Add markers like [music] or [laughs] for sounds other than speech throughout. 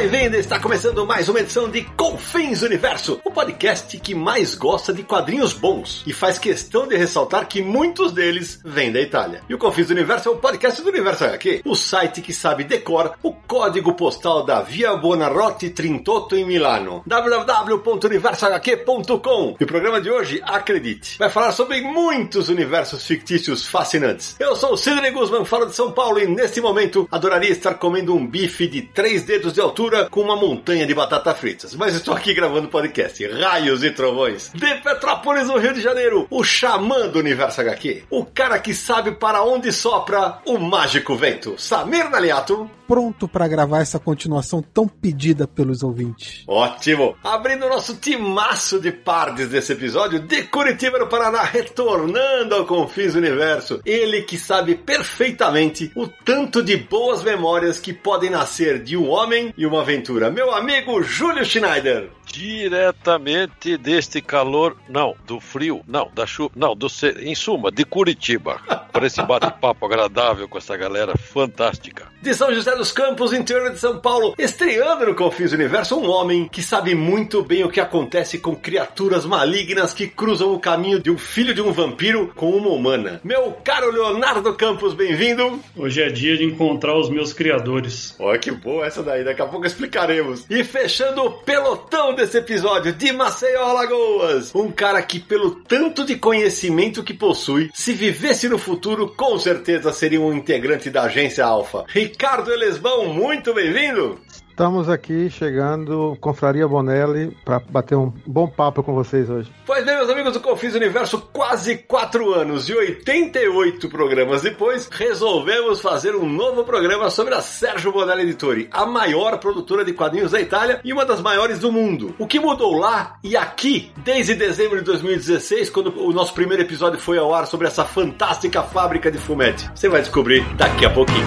Bem-vindo! Está começando mais uma edição de Confins Universo, o podcast que mais gosta de quadrinhos bons e faz questão de ressaltar que muitos deles vêm da Itália. E o Confins Universo é o podcast do Universo HQ, o site que sabe decor o código postal da Via Buonarroti 38 em Milano, www.universohq.com. E o programa de hoje, acredite, vai falar sobre muitos universos fictícios fascinantes. Eu sou o Sidney Guzman, falo de São Paulo e neste momento adoraria estar comendo um bife de três dedos de altura com uma montanha de batata fritas. Mas estou aqui gravando podcast. Raios e trovões. De Petrópolis, no Rio de Janeiro, o xamã do universo HQ. O cara que sabe para onde sopra o mágico vento. Samir Naliato. Pronto para gravar essa continuação tão pedida pelos ouvintes. Ótimo! Abrindo o nosso timaço de pardes desse episódio, de Curitiba, no Paraná, retornando ao Confins Universo. Ele que sabe perfeitamente o tanto de boas memórias que podem nascer de um homem e uma aventura. Meu amigo Júlio Schneider. Diretamente deste calor, não, do frio, não, da chuva, não, do em suma, de Curitiba, [laughs] para esse bate-papo agradável com essa galera fantástica. De São José dos Campos, interior de São Paulo, estreando no Confins Universo, um homem que sabe muito bem o que acontece com criaturas malignas que cruzam o caminho de um filho de um vampiro com uma humana. Meu caro Leonardo Campos, bem-vindo. Hoje é dia de encontrar os meus criadores. Olha que boa essa daí, daqui a pouco explicaremos. E fechando o pelotão desse episódio de Maceió Alagoas, um cara que pelo tanto de conhecimento que possui, se vivesse no futuro, com certeza seria um integrante da agência Alpha. Ricardo Elesbão, muito bem-vindo! Estamos aqui chegando, Confraria Bonelli, para bater um bom papo com vocês hoje. Pois bem, meus amigos do Confis Universo, quase 4 anos e 88 programas depois, resolvemos fazer um novo programa sobre a Sérgio Bonelli Editori, a maior produtora de quadrinhos da Itália e uma das maiores do mundo. O que mudou lá e aqui, desde dezembro de 2016, quando o nosso primeiro episódio foi ao ar sobre essa fantástica fábrica de fumete? Você vai descobrir daqui a pouquinho.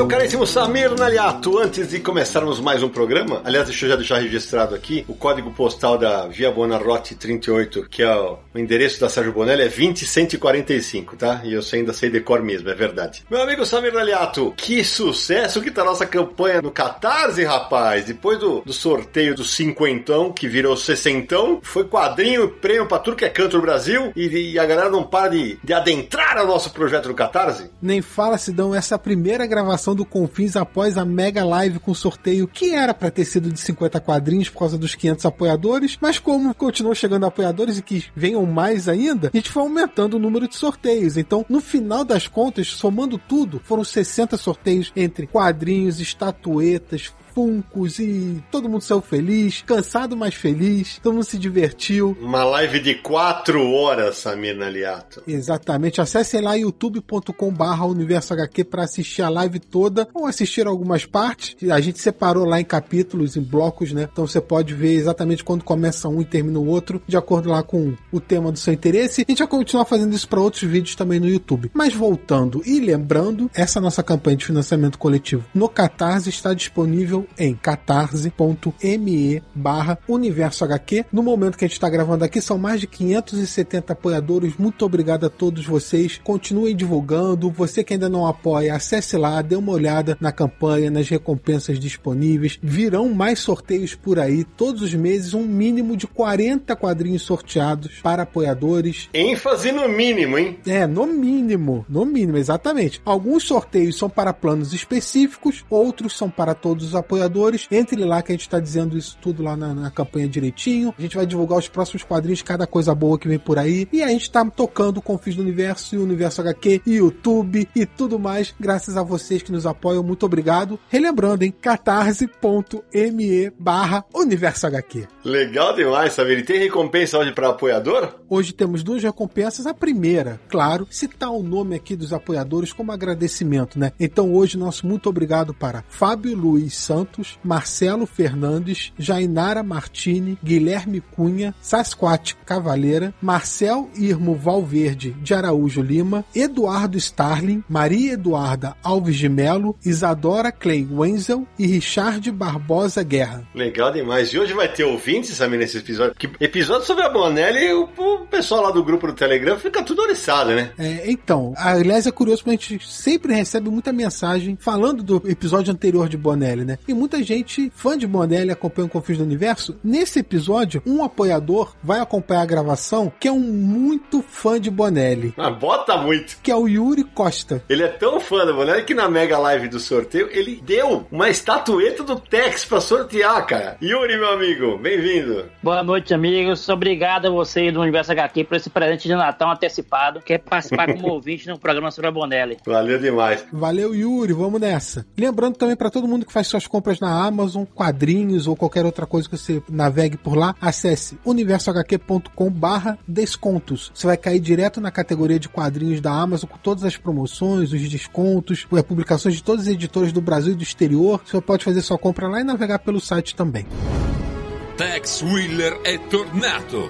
Meu caríssimo Samir Naliato, antes de começarmos mais um programa, aliás, deixa eu já deixar registrado aqui, o código postal da Via Buonarroti 38, que é o endereço da Sérgio Bonelli, é 20145, tá? E eu ainda sei decor mesmo, é verdade. Meu amigo Samir Naliato, que sucesso que tá a nossa campanha no Catarse, rapaz! Depois do, do sorteio do cinquentão, que virou sessentão, foi quadrinho prêmio pra tudo que é canto no Brasil, e, e a galera não para de, de adentrar ao nosso projeto no Catarse? Nem fala, Sidão, essa é primeira gravação do Confins após a mega live com sorteio que era para ter sido de 50 quadrinhos por causa dos 500 apoiadores, mas como continuou chegando apoiadores e que venham mais ainda, a gente foi aumentando o número de sorteios. Então, no final das contas, somando tudo, foram 60 sorteios entre quadrinhos, estatuetas, funcos e todo mundo saiu feliz, cansado, mas feliz, todo mundo se divertiu. Uma live de quatro horas, Samir Naliato. Exatamente. Acessem lá youtube.com barra universo HQ para assistir a live toda ou assistir algumas partes. A gente separou lá em capítulos, em blocos, né? Então você pode ver exatamente quando começa um e termina o outro, de acordo lá com o tema do seu interesse. A gente vai continuar fazendo isso para outros vídeos também no YouTube. Mas voltando e lembrando, essa nossa campanha de financiamento coletivo no Catarse está disponível em catarse.me barra universo HQ. No momento que a gente está gravando aqui, são mais de 570 apoiadores. Muito obrigado a todos vocês. Continuem divulgando. Você que ainda não apoia, acesse lá, dê uma olhada na campanha, nas recompensas disponíveis. Virão mais sorteios por aí. Todos os meses, um mínimo de 40 quadrinhos sorteados para apoiadores. ênfase no mínimo, hein? É, no mínimo. No mínimo, exatamente. Alguns sorteios são para planos específicos, outros são para todos os apoiadores apoiadores. Entre lá que a gente tá dizendo isso tudo lá na, na campanha direitinho. A gente vai divulgar os próximos quadrinhos, cada coisa boa que vem por aí. E a gente tá tocando o Confis do Universo e o Universo HQ e YouTube e tudo mais, graças a vocês que nos apoiam. Muito obrigado. Relembrando, hein? catarse.me barra Universo HQ. Legal demais, saber. E tem recompensa hoje para apoiador? Hoje temos duas recompensas. A primeira, claro, citar o nome aqui dos apoiadores como agradecimento, né? Então hoje nosso muito obrigado para Fábio Luiz Santos, Marcelo Fernandes, Jainara Martini, Guilherme Cunha, Sasquatch Cavaleira, Marcel Irmo Valverde de Araújo Lima, Eduardo Starling, Maria Eduarda Alves de Melo, Isadora Clay Wenzel e Richard Barbosa Guerra. Legal demais. E hoje vai ter ouvintes, sabe, nesse episódio? Que episódio sobre a Bonelli, o, o pessoal lá do grupo do Telegram fica tudo oriçado, né? É, então, aliás, é curioso porque a gente sempre recebe muita mensagem falando do episódio anterior de Bonelli, né? E muita gente, fã de Bonelli, acompanha o Confins do Universo. Nesse episódio, um apoiador vai acompanhar a gravação que é um muito fã de Bonelli. Ah, bota muito. Que é o Yuri Costa. Ele é tão fã da Bonelli que na mega live do sorteio ele deu uma estatueta do Tex pra sortear, cara. Yuri, meu amigo, bem-vindo. Boa noite, amigos. Obrigado a você do Universo HQ por esse presente de Natal antecipado, que é participar como [laughs] ouvinte no programa sobre a Bonelli. Valeu demais. Valeu, Yuri. Vamos nessa. Lembrando também para todo mundo que faz suas compras na Amazon, quadrinhos ou qualquer outra coisa que você navegue por lá, acesse universohq.com barra descontos. Você vai cair direto na categoria de quadrinhos da Amazon com todas as promoções, os descontos, as publicações de todos os editores do Brasil e do exterior. Você pode fazer sua compra lá e navegar pelo site também. Tex Wheeler è tornato!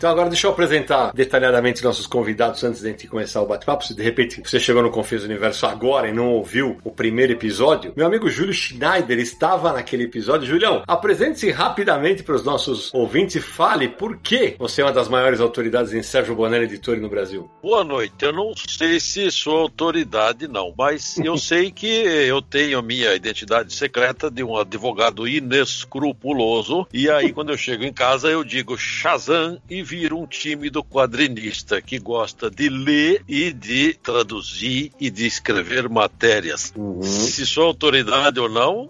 Então agora deixa eu apresentar detalhadamente nossos convidados antes de a gente começar o bate-papo. Se de repente você chegou no Confins Universo agora e não ouviu o primeiro episódio, meu amigo Júlio Schneider estava naquele episódio. Julião, apresente-se rapidamente para os nossos ouvintes e fale por que você é uma das maiores autoridades em Sérgio Bonelli Editore no Brasil. Boa noite. Eu não sei se sou autoridade, não, mas eu [laughs] sei que eu tenho a minha identidade secreta de um advogado inescrupuloso. E aí, quando eu chego em casa, eu digo Shazam e vira um tímido quadrinista que gosta de ler e de traduzir e de escrever matérias. Uhum. Se sou autoridade ou não,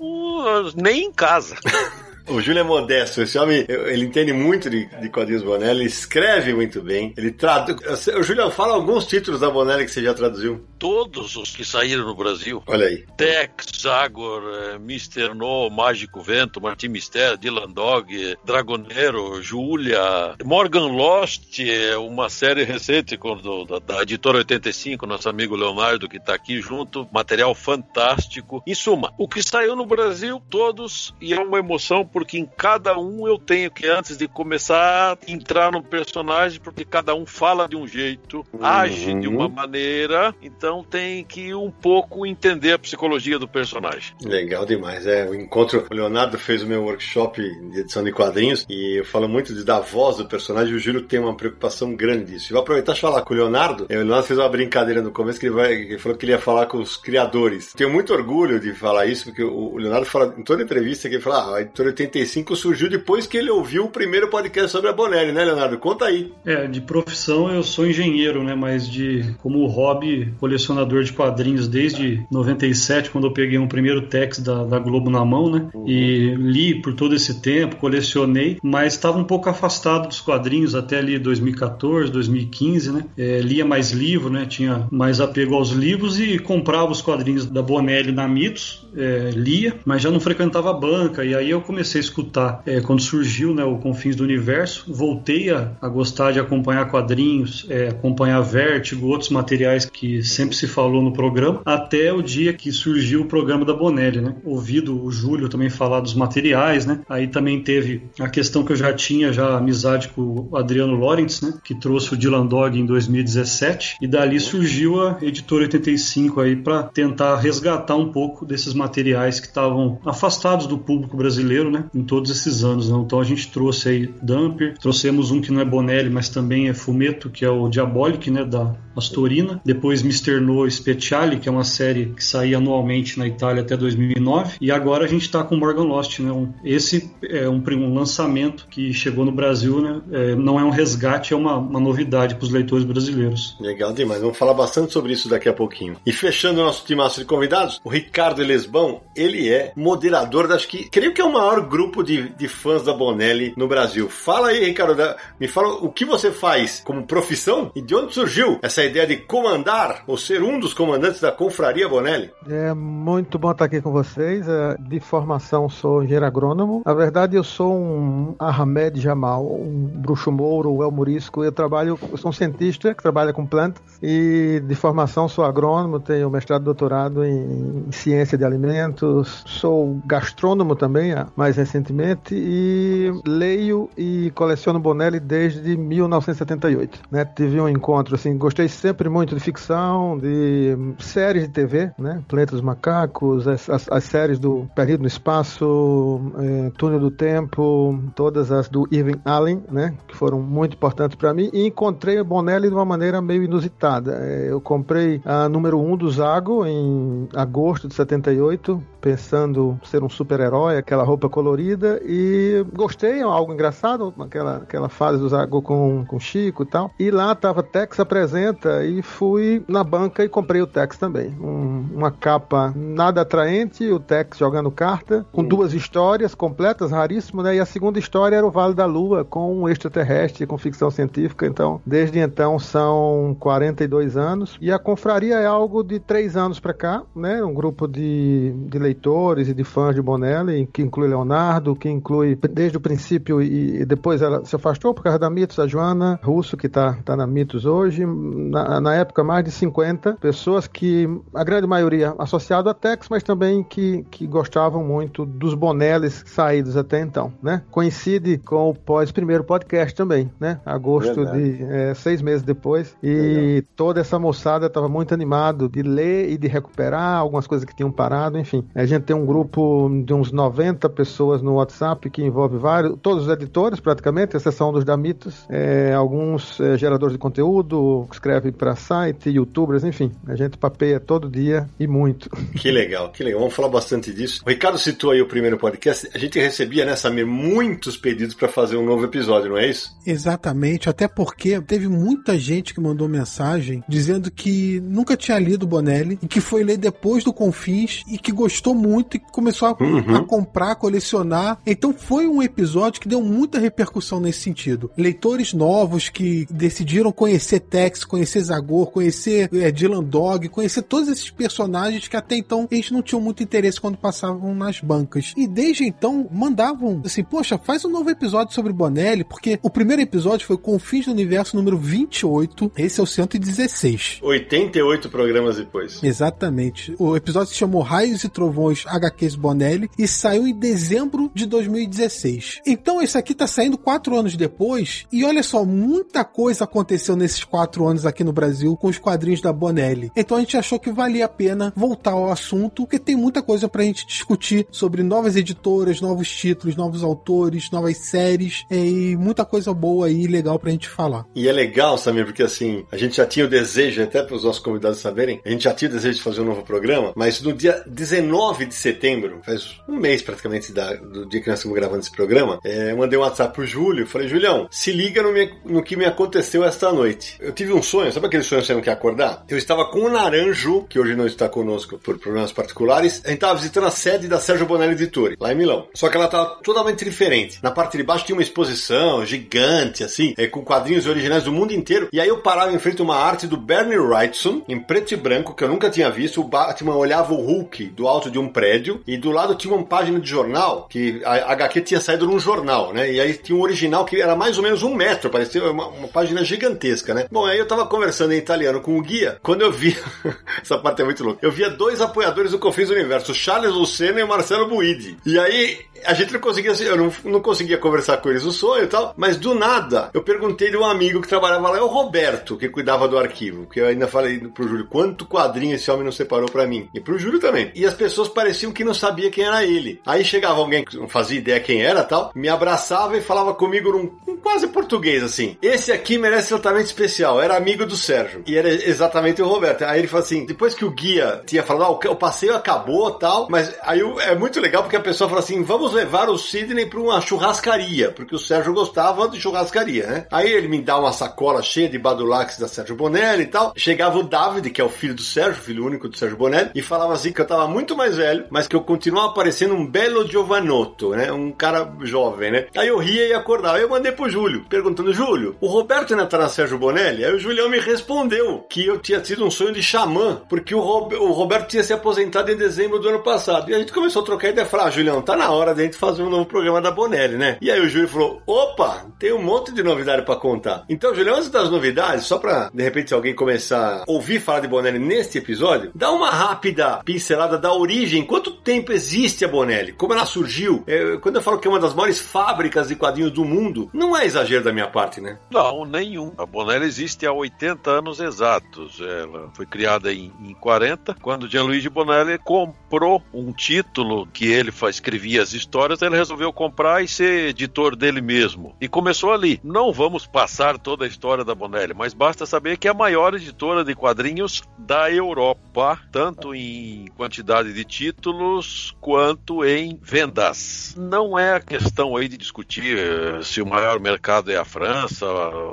nem em casa. [laughs] O Júlio é modesto, esse homem, ele entende muito de, de quadrinhos Bonelli, ele escreve muito bem, ele traduz. O Júlio, fala alguns títulos da Bonelli que você já traduziu. Todos os que saíram no Brasil. Olha aí. Tex, Zagor, eh, Mr. No, Mágico Vento, Martin Mister, Dylan Dog, Dragonero, Júlia, Morgan Lost, é uma série recente do, da, da editora 85, nosso amigo Leonardo que está aqui junto, material fantástico. Em suma, o que saiu no Brasil, todos, e é uma emoção porque em cada um eu tenho que, antes de começar, entrar no personagem, porque cada um fala de um jeito, uhum. age de uma maneira, então tem que um pouco entender a psicologia do personagem. Legal demais, é. O encontro, o Leonardo fez o meu workshop de edição de quadrinhos e eu falo muito de, da voz do personagem, o Júlio tem uma preocupação grande disso. E vou aproveitar e falar com o Leonardo. O Leonardo fez uma brincadeira no começo que ele, vai, ele falou que ele ia falar com os criadores. Tenho muito orgulho de falar isso, porque o, Leonardo fala em toda entrevista que ele fala, ah, a editora 85 surgiu depois que ele ouviu o primeiro podcast sobre a Bonelli, né, Leonardo? Conta aí. É, de profissão eu sou engenheiro, né? Mas de como hobby, colecionador de quadrinhos desde 97, quando eu peguei um primeiro text da, da Globo na mão, né? Uhum. E li por todo esse tempo, colecionei, mas estava um pouco afastado dos quadrinhos até ali 2014, 2015, né? É, lia mais livro, né? Tinha mais apego aos livros e comprava os quadrinhos da Bonelli na Mitos, é, lia, mas já não frequentava a banca. E aí eu comecei a escutar é, quando surgiu né, o Confins do Universo. Voltei a, a gostar de acompanhar quadrinhos, é, acompanhar Vértigo, outros materiais que sempre se falou no programa, até o dia que surgiu o programa da Bonelli, né? Ouvido o Júlio também falar dos materiais, né? Aí também teve a questão que eu já tinha já amizade com o Adriano Lawrence, né? Que trouxe o Dylan Dog em 2017 e dali surgiu a Editora 85 aí para tentar resgatar um pouco desses materiais que estavam afastados do público brasileiro, né? Em todos esses anos, né? Então a gente trouxe aí Dumper, trouxemos um que não é Bonelli, mas também é Fumeto, que é o Diabolic, né? Da Astorina, depois Mr. No Speciale, que é uma série que saía anualmente na Itália até 2009, e agora a gente está com Morgan Lost, né? esse é um, um, lançamento que chegou no Brasil, né? É, não é um resgate, é uma, uma novidade para os leitores brasileiros. Legal demais, vamos falar bastante sobre isso daqui a pouquinho. E fechando o nosso timaço de convidados, o Ricardo Lesbão, ele é moderador das que, creio que é o maior grupo de, de fãs da Bonelli no Brasil. Fala aí, Ricardo, me fala o que você faz como profissão e de onde surgiu essa ideia de comandar ou ser um dos comandantes da Confraria Bonelli. É muito bom estar aqui com vocês. É, de formação sou engenheiro agrônomo. Na verdade, eu sou um Ahmed Jamal, um bruxo mouro, um elmorisco. Eu trabalho, eu sou um cientista que trabalha com plantas e de formação sou agrônomo, tenho mestrado e doutorado em ciência de alimentos, sou gastrônomo também, mais recentemente, e leio e coleciono Bonelli desde 1978. Né? Tive um encontro, assim, gostei sempre muito de ficção, de séries de TV, né? Planeta dos Macacos, as, as, as séries do Perdido no Espaço, é, Túnel do Tempo, todas as do Irving Allen, né? Que foram muito importantes para mim, e encontrei Bonelli de uma maneira meio inusitada. É, eu comprei a número 1 um do Zago em agosto de 78, pensando ser um super-herói, aquela roupa colorida, e gostei, é algo engraçado, naquela aquela fase do Zago com, com Chico e tal. E lá tava Tex apresenta e fui na banca e comprei o Tex também. Um, uma capa nada atraente, o Tex jogando carta, com duas histórias completas, raríssimo, né? E a segunda história era o Vale da Lua, com um extraterrestre, com ficção científica. Então, desde então são 42 anos. E a confraria é algo de três anos para cá, né? Um grupo de, de leitores e de fãs de Bonelli, que inclui Leonardo, que inclui desde o princípio e, depois ela se afastou por causa da Mitos, a Joana Russo, que está tá na Mitos hoje. Na, na, época, mais de 50 pessoas que, a grande maioria associado a Tex, mas também que, que gostavam muito dos Bonellis saídos até então, né? Coincide com o pós primeiro podcast também, né? Agosto Verdade. de é, seis meses depois. E Legal. toda essa moçada estava muito animado de ler e de recuperar algumas coisas que tinham parado, enfim. A gente tem um grupo de uns 90 pessoas no WhatsApp que envolve vários, todos os editores praticamente, exceção dos da Mitos, é, alguns é, geradores de conteúdo, escrevem para site, youtubers, enfim. A gente papeia todo dia e muito. Que legal, que legal. Vamos falar bastante disso. O Ricardo citou aí o primeiro podcast. A gente recebia, né, Samir, muitos pedidos para fazer um novo episódio, não é isso? Exatamente, até porque teve muita gente que mandou mensagem dizendo que nunca tinha lido Bonelli e que foi ler depois do Confins e que gostou muito e começou a, uhum. a comprar, colecionar. Então foi um episódio que deu muita repercussão nesse sentido. Leitores novos que decidiram conhecer Tex, conhecer Zagor, conhecer é, Dylan Dog, conhecer todos esses personagens que até então eles não tinham muito interesse quando passavam nas bancas. E desde então mandavam assim: Poxa, faz um novo episódio sobre Bonelli, porque o primeiro episódio foi Confins do Universo número 28, esse é o 116. 88 programas depois. Exatamente. O episódio se chamou Raios e Trovões HQs Bonelli e saiu em dezembro de 2016. Então esse aqui tá saindo quatro anos depois e olha só, muita coisa aconteceu nesses quatro anos aqui no Brasil com os quadrinhos da Bonelli. Então a gente achou que valia a pena voltar ao assunto, porque tem muita coisa pra gente discutir sobre novas editoras, novos títulos, novos autores, novas séries e muita coisa boa aí, legal pra gente falar. E é legal, Samir, porque assim, a gente já tinha o desejo, até para os nossos convidados saberem, a gente já tinha o desejo de fazer um novo programa, mas no dia 19 de setembro, faz um mês praticamente da, do dia que nós estamos gravando esse programa, é, eu mandei um WhatsApp pro Júlio, falei, Julião, se liga no, no que me aconteceu esta noite. Eu tive um sonho, sabe aquele sonho que você não quer acordar? Eu estava com o Naranjo, que hoje não está conosco por problemas particulares, a gente estava visitando a sede da Sérgio Bonelli Editori, lá em Milão. Só que ela estava totalmente diferente. Na parte de baixo tinha uma exposição gigante, assim, é, com quadrinhos originais do mundo inteiro, e aí eu parava em frente a uma arte do Bernie Wrightson, em preto e branco, que eu nunca tinha visto. O Batman olhava o Hulk do alto de um prédio, e do lado tinha uma página de jornal, que a HQ tinha saído num jornal, né? E aí tinha um original que era mais ou menos um metro, parecia uma, uma página gigantesca, né? Bom, aí eu tava conversando em italiano com o guia, quando eu vi, [laughs] essa parte é muito louca, eu via dois apoiadores do Confins do Universo, Charles Lucena e Marcelo Buidi. E aí a gente não conseguia, eu não, não conseguia conversar com eles o sonho e tal, mas do nada eu perguntei de um amigo que trabalhava lá, é o Roberto, que cuidava do arquivo, que eu ainda falei pro Júlio, quanto quadrinho esse homem não separou para mim. E pro Júlio também. E as pessoas pareciam que não sabia quem era ele. Aí chegava alguém que não fazia ideia quem era tal, me abraçava e falava comigo num, num quase português assim. Esse aqui merece tratamento especial. Era amigo do Sérgio. E era exatamente o Roberto. Aí ele falou assim: depois que o guia tinha falado, ah, o passeio acabou tal, mas aí é muito legal porque a pessoa fala assim: vamos levar o Sidney para uma churrascaria, porque o Sérgio gostava de churrascaria, né? Aí ele me dá uma sacola cheia de badulax da Sérgio Bonelli e tal. Chegava o David, que é o filho do Sérgio, filho único do Sérgio Bonelli, e falava assim que eu tava muito mais velho, mas que eu continuava parecendo um belo Giovanotto, né? Um cara jovem, né? Aí eu ria e acordava. Aí eu mandei pro Júlio, perguntando: Júlio, o Roberto ainda tá na Sérgio Bonelli? Aí o Julião me respondeu que eu tinha tido um sonho de xamã, porque o, Rob, o Roberto tinha se aposentado em dezembro do ano passado. E a gente começou a trocar ideia e falar: ah, Julião, tá na hora da gente fazer um novo programa da Bonelli, né? E aí o Júlio falou: opa, tem um monte de novidade para contar. Então, Julião, antes das novidades, só pra de repente alguém começar a ouvir falar de Bonelli neste episódio, dá uma rápida pincelada da origem. Quanto tempo existe a Bonelli? Como ela surgiu? É, quando eu falo que é uma das maiores fábricas de quadrinhos do mundo, não é exagero da minha parte, né? Não, nenhum. A Bonelli existe há 80 anos exatos. Ela foi criada em, em 40, quando Gianluigi Bonelli comprou um título que ele escrevia as histórias, ele resolveu comprar e ser editor dele mesmo. E começou ali. Não vamos passar toda a história da Bonelli, mas basta saber que é a maior editora de quadrinhos da Europa, tanto em quantidade de títulos quanto em vendas. Não é a questão aí de discutir eh, se o maior mercado é a França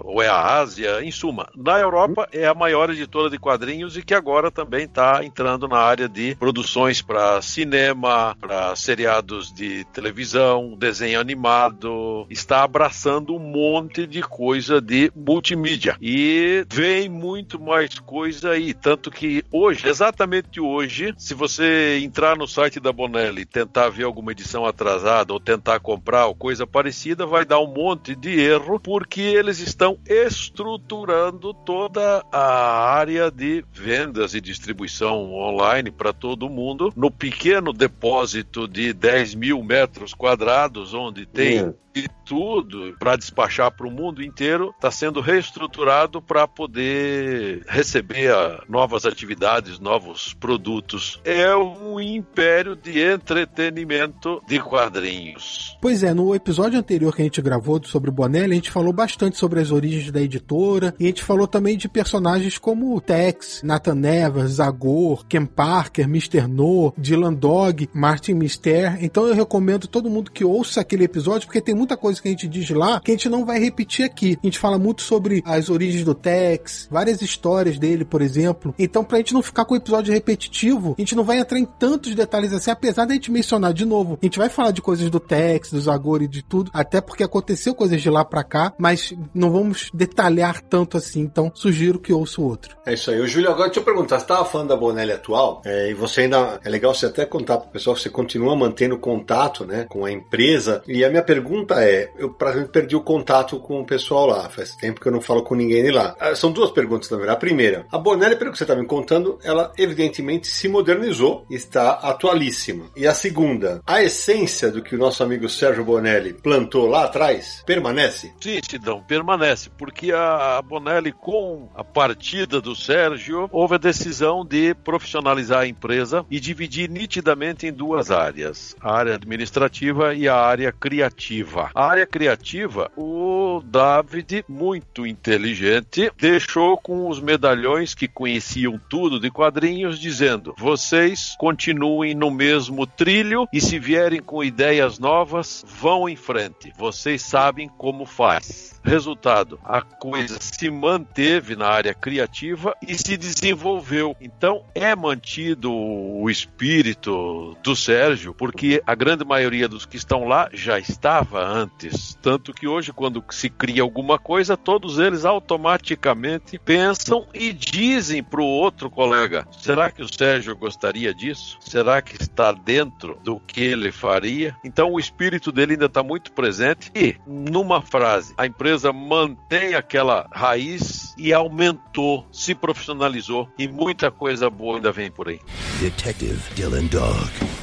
ou é a Ásia, em suma. Na Europa é a maior editora de quadrinhos e que agora também está entrando na área de produções para cinema, para seriados de televisão, desenho animado, está abraçando um monte de coisa de multimídia. E vem muito mais coisa aí, tanto que hoje, exatamente hoje, se você entrar no site da Bonelli e tentar ver alguma edição atrasada ou tentar comprar ou coisa parecida, vai dar um monte de erro, porque eles estão estruturando toda a área de vendas e distribuição online para todo mundo no pequeno depósito de 10 mil metros quadrados, onde tem. Tudo para despachar para o mundo inteiro está sendo reestruturado para poder receber novas atividades, novos produtos. É um império de entretenimento de quadrinhos. Pois é, no episódio anterior que a gente gravou sobre o Bonelli, a gente falou bastante sobre as origens da editora e a gente falou também de personagens como Tex, Nathan Nevers, Zagor, Ken Parker, Mr. No, Dylan Dog, Martin Mister. Então eu recomendo todo mundo que ouça aquele episódio porque tem muita coisa que a gente diz lá que a gente não vai repetir aqui. A gente fala muito sobre as origens do Tex, várias histórias dele, por exemplo. Então, pra gente não ficar com o episódio repetitivo, a gente não vai entrar em tantos detalhes assim, apesar da gente mencionar de novo. A gente vai falar de coisas do Tex, do Zagor e de tudo, até porque aconteceu coisas de lá pra cá, mas não vamos detalhar tanto assim. Então, sugiro que ouça o outro. É isso aí. O Júlio, agora deixa eu perguntar, você tava falando da Bonelli atual, é, e você ainda, é legal você até contar pro pessoal que você continua mantendo contato, né, com a empresa, e a minha pergunta é, eu praticamente perdi o contato com o pessoal lá. Faz tempo que eu não falo com ninguém lá. Ah, são duas perguntas, na verdade. A primeira, a Bonelli, pelo que você está me contando, ela evidentemente se modernizou está atualíssima. E a segunda, a essência do que o nosso amigo Sérgio Bonelli plantou lá atrás permanece? Sim, Sidão, permanece, porque a Bonelli, com a partida do Sérgio, houve a decisão de profissionalizar a empresa e dividir nitidamente em duas áreas: a área administrativa e a área criativa. A área criativa, o David, muito inteligente, deixou com os medalhões que conheciam tudo de quadrinhos, dizendo: vocês continuem no mesmo trilho e se vierem com ideias novas, vão em frente. Vocês sabem como faz. Resultado: a coisa se manteve na área criativa e se desenvolveu. Então é mantido o espírito do Sérgio, porque a grande maioria dos que estão lá já estava antes. Tanto que hoje, quando se cria alguma coisa, todos eles automaticamente pensam e dizem para o outro colega: será que o Sérgio gostaria disso? Será que está dentro do que ele faria? Então o espírito dele ainda está muito presente. E, numa frase, a empresa empresa mantém aquela raiz e aumentou, se profissionalizou e muita coisa boa ainda vem por aí. Detective Dylan Dog.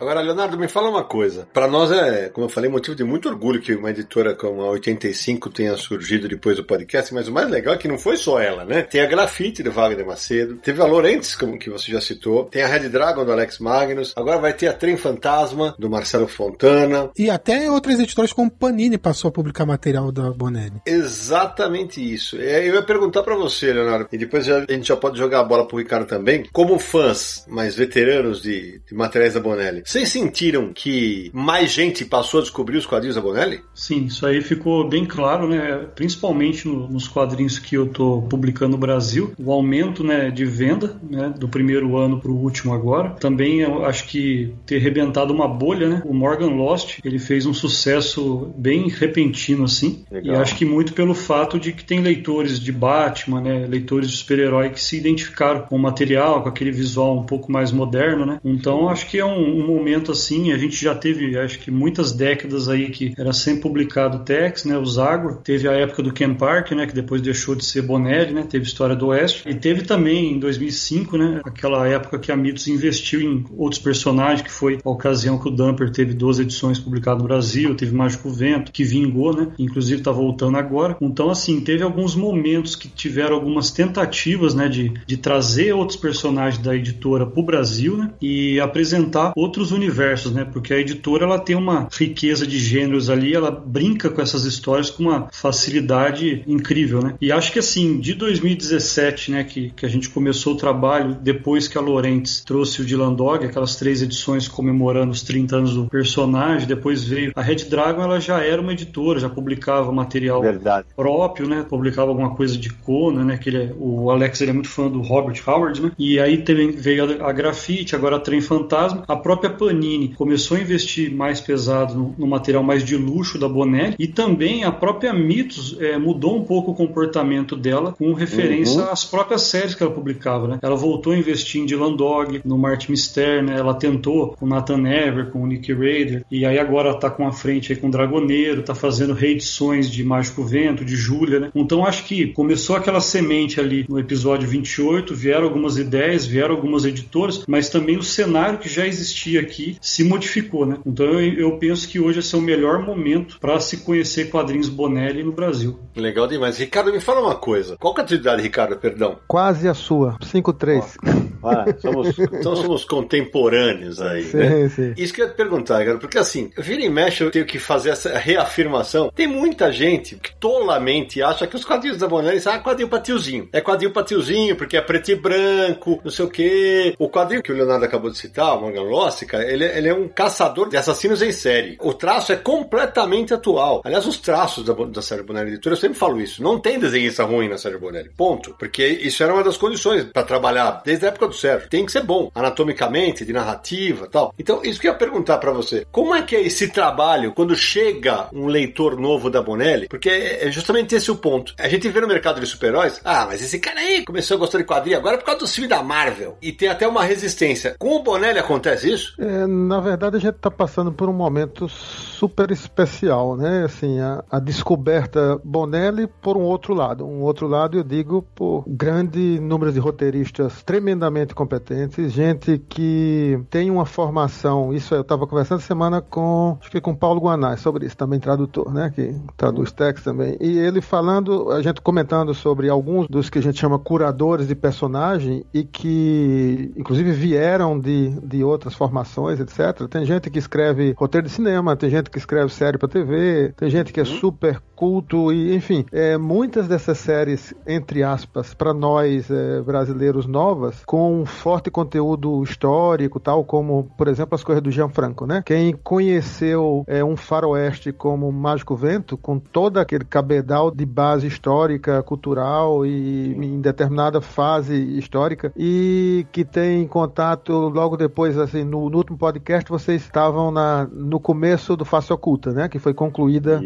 Agora, Leonardo, me fala uma coisa. Para nós é, como eu falei, motivo de muito orgulho que uma editora como a 85 tenha surgido depois do podcast, mas o mais legal é que não foi só ela, né? Tem a Grafite do Wagner Macedo, teve a Lorentes, como que você já citou, tem a Red Dragon do Alex Magnus, agora vai ter a Trem Fantasma do Marcelo Fontana. E até outras editoras como Panini passou a publicar material da Bonelli. Exatamente isso. É, eu ia perguntar para você, Leonardo, e depois a gente já pode jogar a bola pro Ricardo também. Como fãs mais veteranos de, de materiais da Bonelli, vocês sentiram que mais gente passou a descobrir os quadrinhos da Bonelli? Sim, isso aí ficou bem claro, né? Principalmente no, nos quadrinhos que eu tô publicando no Brasil, o aumento né, de venda né, do primeiro ano para o último agora. Também eu acho que ter rebentado uma bolha, né? O Morgan Lost, ele fez um sucesso bem repentino assim. Legal. E acho que muito pelo fato de que tem leitores de Batman, né? Leitores de super-herói que se identificaram com o material, com aquele visual um pouco mais moderno, né? Então acho que é um, um momento assim, a gente já teve, acho que muitas décadas aí que era sempre publicado Tex, né? O Zagor, teve a época do Ken Park, né? Que depois deixou de ser Bonelli, né? Teve História do Oeste e teve também em 2005, né? Aquela época que a Mitos investiu em outros personagens, que foi a ocasião que o Dumper teve duas edições publicadas no Brasil, teve Mágico Vento, que vingou, né? Inclusive tá voltando agora. Então assim, teve alguns momentos que tiveram algumas tentativas, né? De, de trazer outros personagens da editora para o Brasil, né? E apresentar outros universos, né? Porque a editora ela tem uma riqueza de gêneros ali, ela brinca com essas histórias com uma facilidade incrível, né? E acho que assim, de 2017, né, que, que a gente começou o trabalho depois que a Lorentz trouxe o Dylan Dog, aquelas três edições comemorando os 30 anos do personagem, depois veio a Red Dragon, ela já era uma editora, já publicava material Verdade. próprio, né? Publicava alguma coisa de Conan, né? Que é, o Alex ele é muito fã do Robert Howard, né? E aí teve, veio a, a Grafite, agora a Trem Fantasma. A própria Panini começou a investir mais pesado no, no material mais de luxo da Bonelli e também a própria Mitos é, mudou um pouco o comportamento dela com referência uhum. às próprias séries que ela publicava, né? Ela voltou a investir em Dylan Dog, no Martin Mister, né? Ela tentou com Nathan Ever, com o Nick Raider e aí agora tá com a frente aí com Dragoneiro, tá fazendo reedições de Mágico Vento, de Júlia, né? Então acho que começou aquela semente ali no episódio 28, vieram algumas ideias, vieram algumas editoras, mas também o cenário que já existia aqui se modificou, né? Então eu, eu penso que hoje esse é o melhor momento para se conhecer quadrinhos Bonelli no Brasil. Legal demais. Ricardo, me fala uma coisa. Qual que é a atividade, Ricardo? Perdão. Quase a sua. 5-3. somos, então somos contemporâneos aí, sim, né? Sim. Isso que eu ia te perguntar, cara, porque assim, vira e mexe eu tenho que fazer essa reafirmação. Tem muita gente que tolamente acha que os quadrinhos da Bonelli são ah, quadrinho pra tiozinho. É quadrinho pra tiozinho, porque é preto e branco, não sei o quê. O quadrinho que o Leonardo acabou de citar, o Morgan Loss, ele, ele é um caçador de assassinos em série. O traço é completamente atual. Aliás, os traços da, da série Bonelli Editora, eu sempre falo isso. Não tem desenhista ruim na série Bonelli. Ponto. Porque isso era uma das condições para trabalhar desde a época do Sérgio. Tem que ser bom, anatomicamente, de narrativa tal. Então, isso que eu ia perguntar para você. Como é que é esse trabalho quando chega um leitor novo da Bonelli? Porque é justamente esse o ponto. A gente vê no mercado de super-heróis, ah, mas esse cara aí começou a gostar de quadrinho agora por causa do filme da Marvel. E tem até uma resistência. Com o Bonelli acontece isso? É, na verdade, a gente tá passando por um momento super especial, né? Assim, a, a, descoberta Bonelli por um outro lado. Um outro lado, eu digo, por grande número de roteiristas tremendamente competentes, gente que tem uma formação. Isso eu estava conversando semana com, acho que com Paulo Guanais sobre isso, também tradutor, né? Que traduz texto também. E ele falando, a gente comentando sobre alguns dos que a gente chama curadores de personagem e que, inclusive, vieram de, de outras formações, etc. Tem gente que escreve roteiro de cinema, tem gente que escreve série para TV, tem gente que é uhum. super culto e, enfim, é, muitas dessas séries, entre aspas, para nós é, brasileiros novas, com um forte conteúdo histórico, tal como, por exemplo, as coisas do Gianfranco, né? Quem conheceu é, um faroeste como Mágico Vento, com todo aquele cabedal de base histórica, cultural e em determinada fase histórica e que tem contato logo depois, assim, no, no último podcast vocês estavam na, no começo do Face Oculta, né? Que foi concluída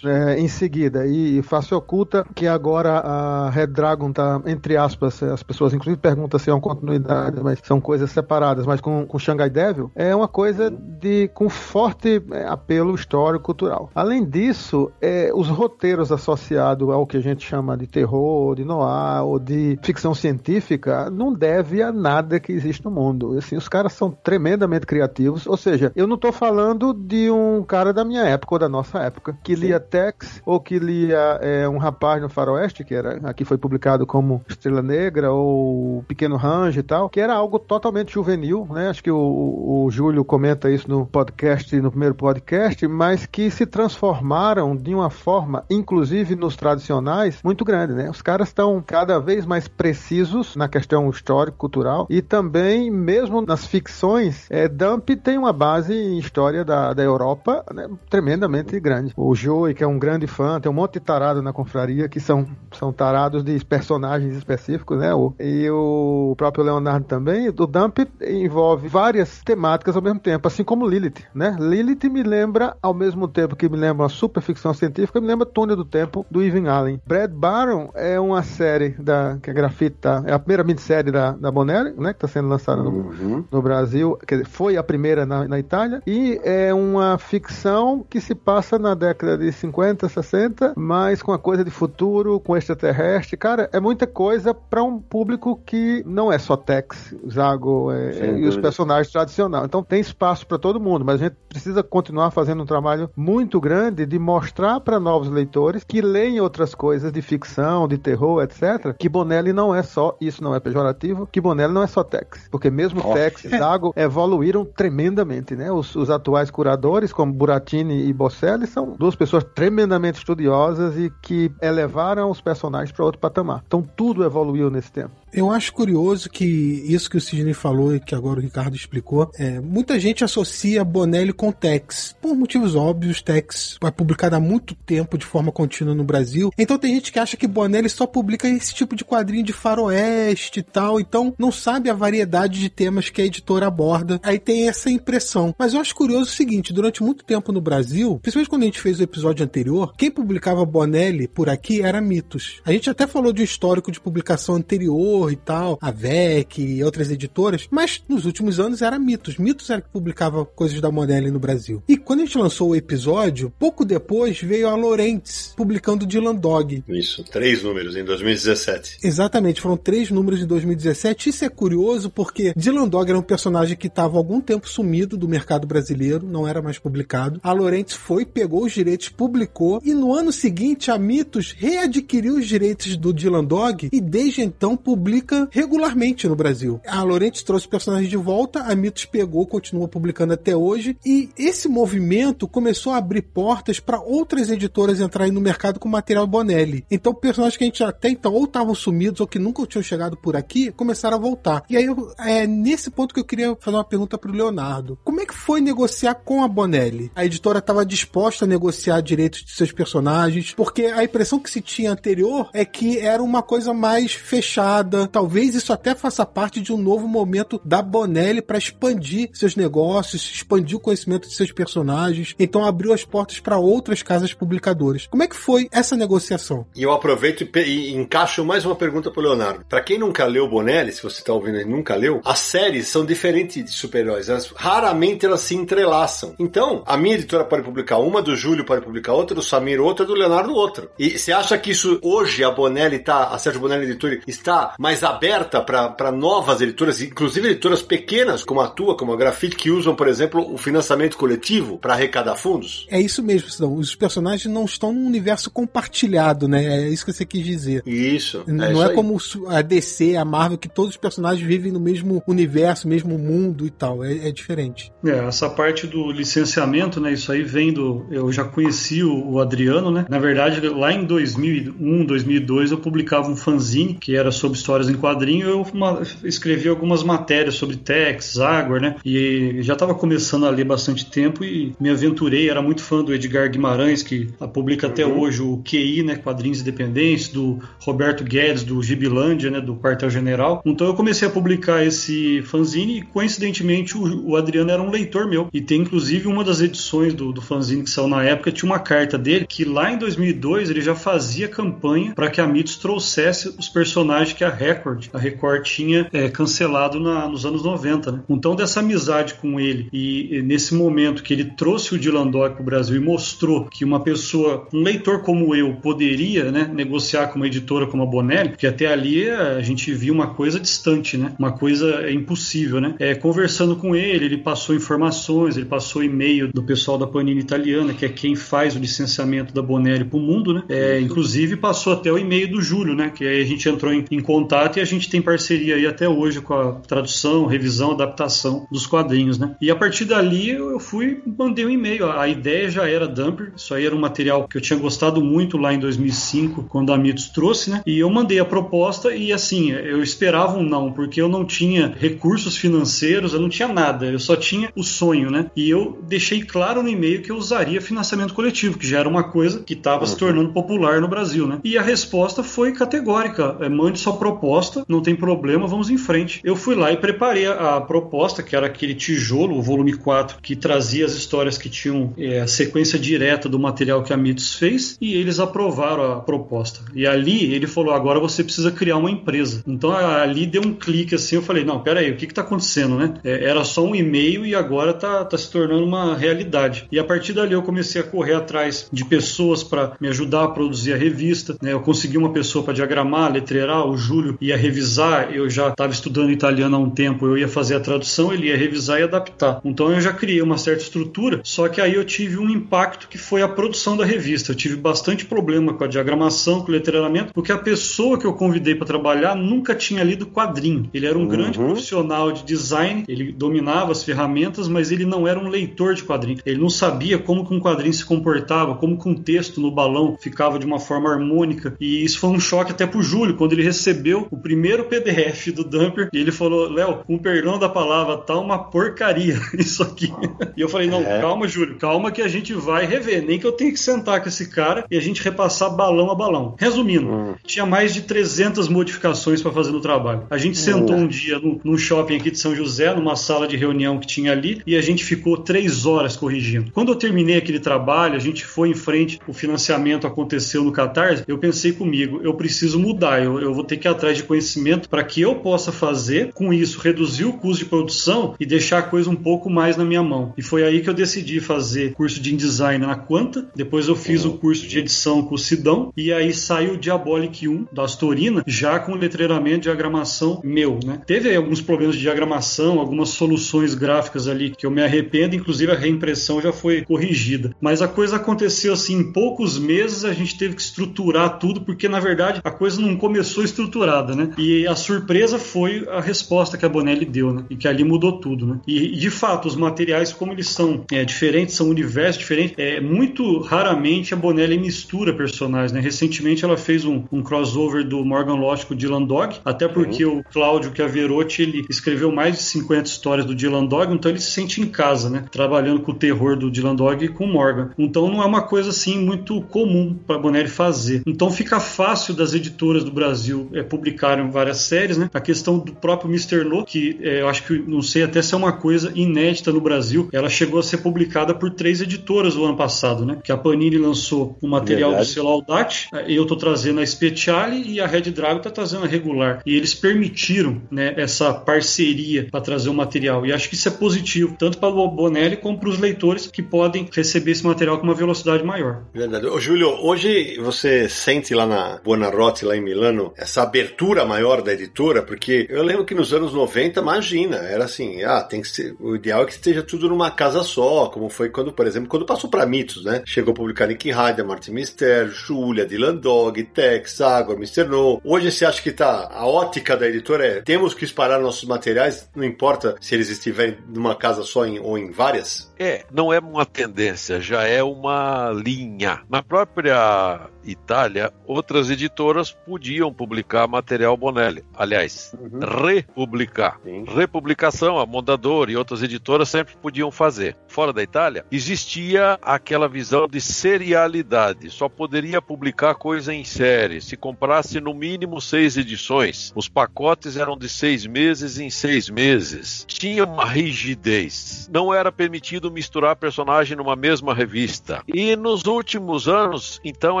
é, em seguida. E face oculta que agora a Red Dragon tá, entre aspas, as pessoas inclusive perguntam se é uma continuidade, mas são coisas separadas, mas com, com Shanghai Devil, é uma coisa de com forte é, apelo histórico cultural. Além disso, é, os roteiros associados ao que a gente chama de terror, de noir ou de ficção científica não deve a nada que existe no mundo. Assim, os caras são tremendamente criativos, ou seja, eu não estou falando de um cara da minha época ou da nossa época que lia Tex ou que lia é, um rapaz no Faroeste, que era aqui foi publicado como Estrela Negra ou Pequeno Range e tal, que era algo totalmente juvenil, né? Acho que o, o Júlio comenta isso no podcast, no primeiro podcast, mas que se transformaram de uma forma, inclusive nos tradicionais, muito grande, né? Os caras estão cada vez mais precisos na questão histórico-cultural e também, mesmo nas ficções, é, Dump tem uma base em história da, da Europa né, tremendamente grande. O Joey, que é um grande fã, tem um monte de tarado na confraria que são, são tarados de personagens específicos, né? O, e o próprio Leonardo também. O Dump envolve várias temáticas ao mesmo tempo, assim como Lilith, né? Lilith me lembra, ao mesmo tempo que me lembra uma super ficção científica, me lembra Túnel do Tempo, do Ivan Allen. Brad Baron é uma série da, que a Grafite tá, é a primeira minissérie da, da Bonelli, né? Que está sendo lançada no, Uhum. no Brasil, quer dizer, foi a primeira na, na Itália, e é uma ficção que se passa na década de 50, 60, mas com a coisa de futuro, com extraterrestre. Cara, é muita coisa para um público que não é só Tex, Zago é, Sem e os dúvida. personagens tradicionais. Então tem espaço para todo mundo, mas a gente precisa continuar fazendo um trabalho muito grande de mostrar para novos leitores que leem outras coisas de ficção, de terror, etc. Que Bonelli não é só, isso não é pejorativo, que Bonelli não é só Tex. Porque mesmo Nossa. Tex Zago [laughs] evoluíram tremendamente, né? Os, os atuais curadores, como Buratini e Bosselli, são duas pessoas tremendamente estudiosas e que elevaram os personagens para outro patamar. Então tudo evoluiu nesse tempo. Eu acho curioso que isso que o Sidney falou e que agora o Ricardo explicou, é, muita gente associa Bonelli com Tex. Por motivos óbvios, Tex é publicado há muito tempo de forma contínua no Brasil. Então tem gente que acha que Bonelli só publica esse tipo de quadrinho de faroeste e tal, então não sabe a variedade de temas que a editora aborda. Aí tem essa impressão. Mas eu acho curioso o seguinte, durante muito tempo no Brasil, principalmente quando a gente fez o episódio anterior, quem publicava Bonelli por aqui era Mitos. A gente até falou de um histórico de publicação anterior e tal, a VEC e outras editoras, mas nos últimos anos era Mitos. Mitos era que publicava coisas da Bonelli no Brasil. E quando a gente lançou o episódio, pouco depois veio a Lorentz publicando Dylan Dog. Isso, três números em 2017. Exatamente, foram três números em 2017. Isso é curioso porque Dylan Dog era um personagem que estava algum tempo sumido do mercado brasileiro, não era mais publicado. A Lorentz foi, pegou os direitos, publicou e no ano seguinte a Mitos readquiriu os direitos do Dylan Dog e desde então publica regularmente no Brasil. A Lorentz trouxe o personagem de volta, a Mitos pegou, continua publicando até hoje e esse movimento começou a abrir portas para outras editoras entrarem no mercado com material Bonelli. Então personagens que a gente até então ou estavam sumidos ou que nunca tinham chegado por aqui começaram a voltar. E aí é nesse ponto que eu queria fazer uma pergunta pro Leonardo. Como é que foi negociar com a Bonelli? A editora estava disposta a negociar direitos de seus personagens, porque a impressão que se tinha anterior é que era uma coisa mais fechada. Talvez isso até faça parte de um novo momento da Bonelli para expandir seus negócios, expandir o conhecimento de seus personagens. Então abriu as portas para outras casas publicadoras. Como é que foi essa negociação? E eu aproveito e, e encaixo mais uma pergunta pro Leonardo. Pra quem nunca leu Bonelli, se você tá ouvindo e nunca leu, as séries são diferentes de super-heróis. Elas- Raramente elas se entrelaçam. Então, a minha editora pode publicar uma, do Júlio pode publicar outra, do Samir outra, do Leonardo outra. E você acha que isso hoje a Bonelli tá, a Sérgio Bonelli Editora está mais aberta para novas editoras, inclusive editoras pequenas como a tua, como a Grafite, que usam, por exemplo, o financiamento coletivo para arrecadar fundos? É isso mesmo, Sidão. Os personagens não estão num universo compartilhado, né? É isso que você quis dizer. Isso. não isso é como a DC, a Marvel, que todos os personagens vivem no mesmo universo, mesmo mundo e tal. É, é diferente. É, essa parte do licenciamento, né? Isso aí vem do. Eu já conheci o, o Adriano, né? Na verdade, lá em 2001, 2002, eu publicava um fanzine que era sobre histórias em quadrinho. Eu uma- escrevi algumas matérias sobre Tex, Jaguar, né? E já estava começando a ler bastante tempo e me aventurei. Era muito fã do Edgar Guimarães, que publica até hoje o QI, né? Quadrinhos Independentes, do Roberto Guedes, do Gibilândia, né? Do Quartel General. Então eu comecei a publicar esse fanzine e, coincidentemente, o, o Adriano era um leitor meu. E tem, inclusive, uma das edições do, do fanzine que saiu na época, tinha uma carta dele que lá em 2002 ele já fazia campanha para que a Mitos trouxesse os personagens que a Record, a Record tinha é, cancelado na, nos anos 90. Né? Então, dessa amizade com ele e, e nesse momento que ele trouxe o Dylan Dog para o Brasil e mostrou que uma pessoa, um leitor como eu, poderia né, negociar com uma editora como a Bonelli, porque até ali a gente via uma coisa distante, né? uma coisa impossível. Né? É, conversando com ele, ele passou informações, ele passou e-mail do pessoal da Panini Italiana, que é quem faz o licenciamento da Bonelli para o mundo. Né? É, inclusive passou até o e-mail do Júlio, né? que aí a gente entrou em, em contato e a gente tem parceria aí até hoje com a tradução, revisão, adaptação dos quadrinhos. Né? E a partir dali eu fui mandei um e-mail. A ideia já era Dumper, isso aí era um material que eu tinha gostado muito lá em 2005, quando a Mitos trouxe, né? E eu mandei a proposta e assim, eu esperava um não, porque eu não tinha recursos financeiros, eu não tinha nada, eu só tinha o sonho, né? E eu deixei claro no e-mail que eu usaria financiamento coletivo, que já era uma coisa que estava uhum. se tornando popular no Brasil, né? E a resposta foi categórica: é, mande sua proposta, não tem problema, vamos em frente. Eu fui lá e preparei a, a proposta, que era aquele tijolo, o volume 4, que trazia as histórias que tinham é, a sequência direta do material que a Mitos fez, e eles aprovaram a proposta. E ali ele falou: agora você precisa criar uma empresa. Então ali deu um clique assim, eu falei: não, peraí, o que está acontecendo, né? É, era só um e-mail e agora está tá se tornando uma realidade. E a partir dali eu comecei a correr atrás de pessoas para me ajudar a produzir a revista. Né? Eu consegui uma pessoa para diagramar, letreirar, o Júlio ia revisar, eu já estava estudando italiano há um tempo, eu ia fazer a tradução, ele ia revisar e adaptar. Então eu já criei uma certa estrutura, só que aí eu tive um impacto que foi a produção da revista. Eu tive bastante problema com a diagramação, com o letreiramento, porque a pessoa que eu convidei para trabalhar nunca tinha lido quadrinho. Ele era um uhum. grande profissional de design, ele dominava as ferramentas, mas ele não era um leitor de quadrinho. Ele não sabia como que um quadrinho se comportava, como que um texto no balão ficava de uma forma harmônica. E isso foi um choque até pro Júlio, quando ele recebeu o primeiro PDF do Dumper, e ele falou: Léo, com perdão da palavra, tá uma porcaria [laughs] isso aqui. E eu falei: não, é. calma, Júlio, calma que a gente vai rever. Nem que eu tenha que sentar com esse cara e a gente repassar balão a balão. Resumindo, hum. tinha mais de 300 modificações para fazer no trabalho. A gente sentou hum. um dia no, num shopping aqui de São José, numa sala de reunião que tinha ali, e a gente ficou três horas corrigindo. Quando eu terminei aquele trabalho, a gente foi em frente, o financiamento aconteceu no Catarse, eu pensei comigo, eu preciso mudar, eu, eu vou ter que ir atrás de conhecimento para que eu possa fazer, com isso, reduzir o custo de produção e deixar a coisa um pouco mais na minha mão. E foi aí que eu decidi fazer curso de InDesign na Quanta, depois eu fiz o curso de edição com o Sidão, e aí saiu o Diabolic 1 da Astorina, já com letreiramento e diagramação meu, né? Teve alguns problemas de diagramação, algumas soluções gráficas ali que eu me arrependo, inclusive a reimpressão já foi corrigida. Mas a coisa aconteceu assim, em poucos meses a gente teve que estruturar tudo, porque na verdade a coisa não começou estruturada, né? E a surpresa foi a resposta que a Bonelli deu, né? E que ali mudou tudo, né? E de fato, os materiais, como eles são é, diferentes, são universos diferentes, é, muito raramente a Bonelli mistura personagens, né? Recentemente ela fez um, um crossover do Morgan Lost com o Dylan Dog, até porque uhum. o Cláudio Chiaverotti, ele escreveu mais de 50 histórias do Dylan Dog, então ele se sente em casa, né? Trabalhando com o terror do Dylan Dog e com o Morgan. Então não é uma coisa assim muito comum para Bonelli fazer. Então fica fácil das editoras do Brasil é, publicarem várias séries, né? A questão do próprio Mr. No, que é, eu acho que não sei até se é uma coisa inédita no Brasil, ela chegou a ser publicada por três editoras o ano passado, né? Que a Panini lançou o material Verdade. do selo Audate, eu tô trazendo a Speciale e a Red Dragon tá trazendo a regular. E eles permitiram, né, essa parceria para trazer o material. E acho que isso é positivo, tanto para o Bonelli como para os leitores que podem receber esse material com uma velocidade maior. Verdade. Ô, Júlio, hoje você sente lá na Buonarroti, lá em Milano, essa abertura maior da editora? Porque eu lembro que nos anos 90, imagina, era assim, ah, tem que ser, o ideal é que esteja tudo numa casa só, como foi quando, por exemplo, quando passou para Mitos, né? Chegou a publicar Nick Hyde, Martin Mister, Julia, Dylan Dog, Tex, Agor, Mr. No. Hoje você acha que tá, a ótica da editora é, temos que espalhar nossos materiais, não importa se eles estiverem numa casa só em, ou em várias? É, não é uma tendência, já é uma linha. Na própria Itália, outras editoras podiam publicar material Bonelli. Aliás, uhum. republicar. Sim. Republicação, a Mondador e outras editoras sempre podiam fazer. Fora da Itália, existia aquela visão de serialidade. Só poderia publicar coisa em série. Se comprasse no mínimo seis edições, os pacotes eram de seis meses em seis meses. Tinha uma rigidez. Não era permitido misturar personagem numa mesma revista. E nos últimos anos, então,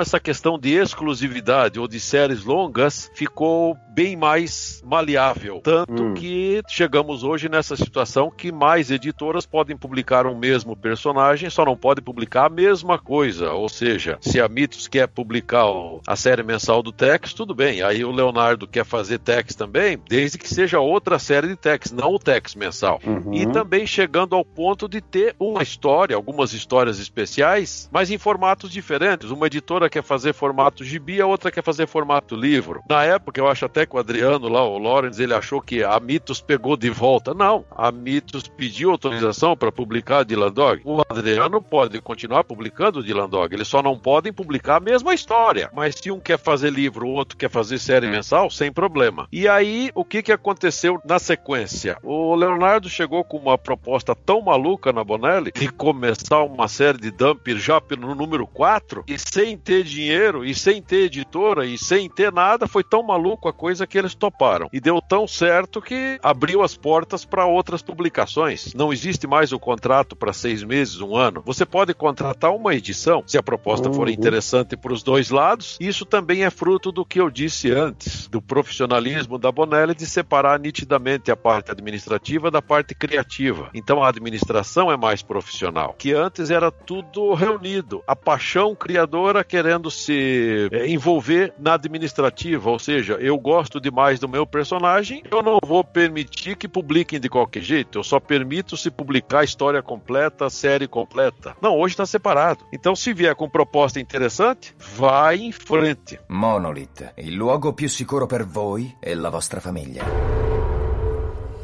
essa questão de exclusividade ou de séries longas ficou bem mais maleável. Tanto hum. que chegamos hoje nessa situação que mais editoras podem publicar um mesmo personagem, só não podem publicar a mesma coisa. Ou seja, se a Mitos quer publicar a série mensal do Tex, tudo bem. Aí o Leonardo quer fazer Tex também, desde que seja outra série de Tex, não o Tex mensal. Uhum. E também chegando ao ponto de ter uma história, algumas histórias especiais, mas em formatos diferentes. Uma editora quer fazer formato gibi, a outra quer fazer formato livro. Na época, eu acho até que o Adriano lá, o Lawrence, ele achou que a Mitos pegou de volta. Não, a Mitos pediu autorização para publicar Dylan Dog. O Adriano pode continuar publicando Dylan Dog, eles só não podem publicar a mesma história. Mas se um quer fazer livro, o outro quer fazer série mensal, sem problema. E aí, o que, que aconteceu na sequência? O Leonardo chegou com uma proposta tão maluca na Bonelli de começar uma série de Dumper já no número 4 e sem ter dinheiro e sem ter editora e sem ter nada, foi tão maluco a coisa que eles toparam. E deu tão certo que abriu as portas para outras publicações. Não existe mais o contrato para seis meses, um ano. Você pode contratar uma edição, se a proposta uhum. for interessante para os dois lados. Isso também é fruto do que eu disse antes, do profissionalismo da Bonelli de separar nitidamente a parte administrativa da parte criativa. Então a administração é mais profissional, que antes era tudo reunido. A paixão criadora querendo se é, envolver na administrativa, ou seja, eu gosto demais do meu personagem, eu não vou permitir que publiquem de qualquer jeito, eu só permito se publicar a história completa, a série completa. Não, hoje está separado. Então, se vier com proposta interessante, vai em frente. Monolith, il luogo più sicuro per voi e la vostra famiglia.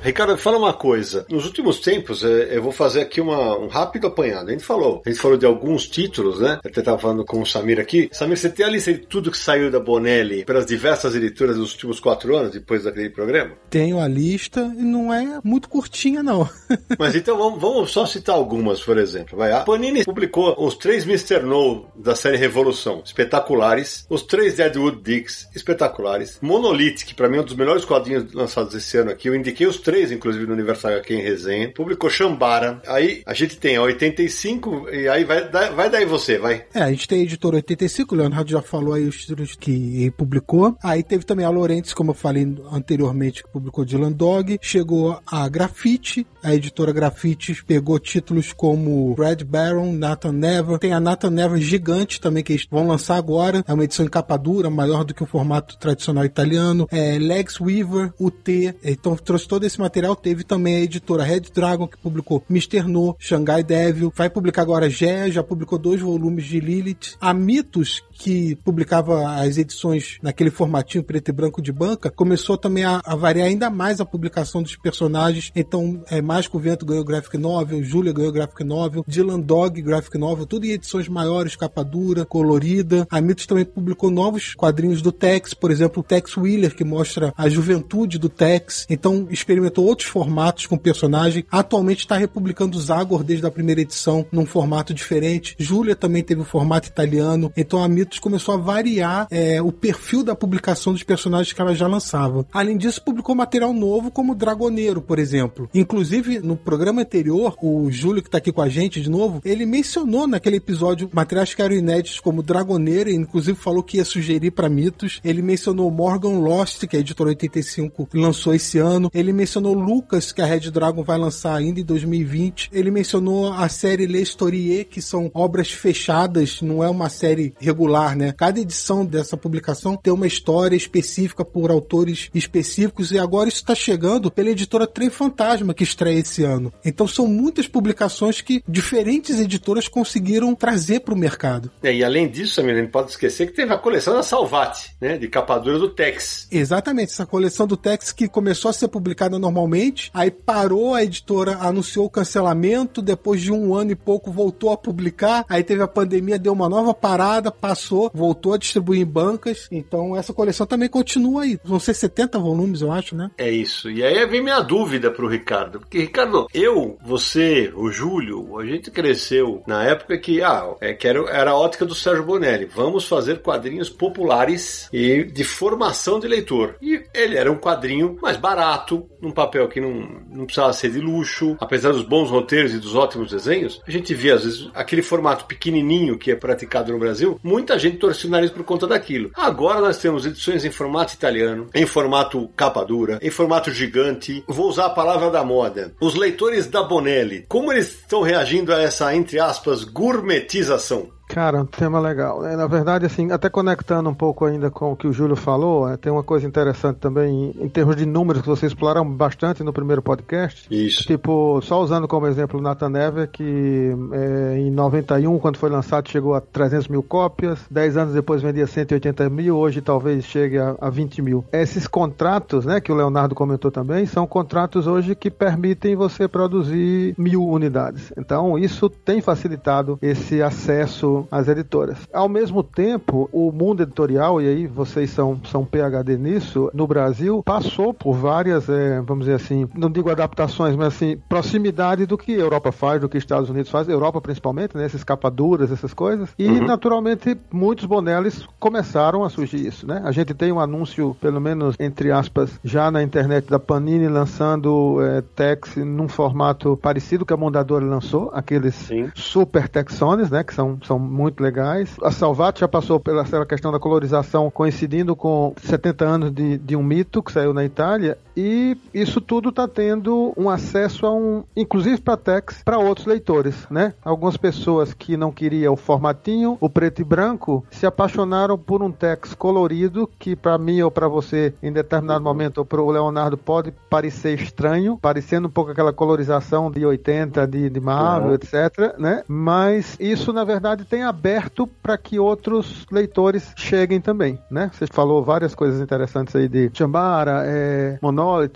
Ricardo, fala uma coisa. Nos últimos tempos, é, eu vou fazer aqui uma, um rápido apanhado. A gente falou, a gente falou de alguns títulos, né? Eu até estava falando com o Samir aqui. Samir, você tem a lista de tudo que saiu da Bonelli pelas diversas editoras dos últimos quatro anos, depois daquele programa? Tenho a lista e não é muito curtinha, não. [laughs] Mas então vamos, vamos, só citar algumas, por exemplo. Vai. A Panini publicou os três Mr. No da série Revolução, espetaculares. Os três Deadwood Dicks, espetaculares. Monolith, que para mim é um dos melhores quadrinhos lançados esse ano aqui. Eu indiquei os três inclusive, no Universal HQ em resenha. Publicou Shambara. Aí a gente tem a 85, e aí vai, vai daí você, vai. É, a gente tem a editora 85, o Leonardo já falou aí os títulos que publicou. Aí teve também a Lorentz, como eu falei anteriormente, que publicou Dylan Dog. Chegou a Grafite, a editora Grafite pegou títulos como Red Baron, Nathan Never. Tem a Nathan Never gigante também, que eles vão lançar agora. É uma edição em capa dura, maior do que o formato tradicional italiano. É Lex Weaver, UT. Então trouxe todo esse material teve também a editora Red Dragon, que publicou Mr. No, Shanghai Devil, vai publicar agora Gé, já publicou dois volumes de Lilith. A Mitos, que publicava as edições naquele formatinho preto e branco de banca, começou também a, a variar ainda mais a publicação dos personagens. Então, é, Mais o Vento ganhou Graphic Novel, Julia ganhou Graphic Novel, Dylan Dog Graphic Novel, tudo em edições maiores, capa dura, colorida. A Mitos também publicou novos quadrinhos do Tex, por exemplo, o Tex Wheeler, que mostra a juventude do Tex. Então, experimentou outros formatos com personagem. Atualmente está republicando Zagor desde a primeira edição, num formato diferente. Julia também teve o formato italiano. Então, a Mitos começou a variar é, o perfil da publicação dos personagens que ela já lançava. Além disso, publicou material novo como Dragoneiro, por exemplo. Inclusive, no programa anterior, o Júlio, que está aqui com a gente de novo, ele mencionou naquele episódio materiais que eram inéditos como Dragoneiro, e inclusive falou que ia sugerir para mitos. Ele mencionou Morgan Lost, que a editora 85 lançou esse ano. Ele mencionou Lucas, que a Red Dragon vai lançar ainda em 2020. Ele mencionou a série Le Historier, que são obras fechadas, não é uma série regular né? Cada edição dessa publicação tem uma história específica por autores específicos e agora isso está chegando pela editora Trem Fantasma que estreia esse ano. Então são muitas publicações que diferentes editoras conseguiram trazer para o mercado. É, e além disso, a gente pode esquecer que teve a coleção da Salvati, né? De capadura do Tex. Exatamente, essa coleção do Tex que começou a ser publicada normalmente, aí parou, a editora anunciou o cancelamento, depois de um ano e pouco voltou a publicar, aí teve a pandemia, deu uma nova parada, passou voltou a distribuir em bancas. Então essa coleção também continua aí. Vão ser 70 volumes, eu acho, né? É isso. E aí vem minha dúvida pro Ricardo. Porque, Ricardo, eu, você, o Júlio, a gente cresceu na época que, ah, é, que era, era a ótica do Sérgio Bonelli. Vamos fazer quadrinhos populares e de formação de leitor. E ele era um quadrinho mais barato, num papel que não, não precisava ser de luxo, apesar dos bons roteiros e dos ótimos desenhos. A gente via, às vezes, aquele formato pequenininho que é praticado no Brasil, muita gente torcia o nariz por conta daquilo. Agora nós temos edições em formato italiano, em formato capa dura, em formato gigante. Vou usar a palavra da moda. Os leitores da Bonelli, como eles estão reagindo a essa, entre aspas, gourmetização? Cara, um tema legal. É, na verdade, assim, até conectando um pouco ainda com o que o Júlio falou, é, tem uma coisa interessante também em, termos de números que vocês exploraram bastante no primeiro podcast. Isso. Tipo, só usando como exemplo o Nathan Never, que é, em 91, quando foi lançado, chegou a 300 mil cópias, 10 anos depois vendia 180 mil, hoje talvez chegue a, a 20 mil. Esses contratos, né, que o Leonardo comentou também, são contratos hoje que permitem você produzir mil unidades. Então, isso tem facilitado esse acesso as editoras. Ao mesmo tempo, o mundo editorial, e aí vocês são, são PHD nisso, no Brasil, passou por várias, é, vamos dizer assim, não digo adaptações, mas assim, proximidade do que a Europa faz, do que Estados Unidos faz, Europa principalmente, né, essas capaduras, essas coisas, e uhum. naturalmente muitos bonelis começaram a surgir isso, né? A gente tem um anúncio, pelo menos entre aspas, já na internet da Panini lançando é, Tex num formato parecido que a Mondadora lançou, aqueles Sim. super Texones, né, que são, são muito legais. A Salvat já passou pela questão da colorização coincidindo com 70 anos de, de um mito que saiu na Itália e isso tudo está tendo um acesso a um, inclusive para Tex, para outros leitores, né? Algumas pessoas que não queriam o formatinho, o preto e branco, se apaixonaram por um Tex colorido que para mim ou para você em determinado momento ou para o Leonardo pode parecer estranho, parecendo um pouco aquela colorização de 80 de, de Marvel, uhum. etc, né? Mas isso na verdade tem aberto para que outros leitores cheguem também, né? Você falou várias coisas interessantes aí de Chambara, é,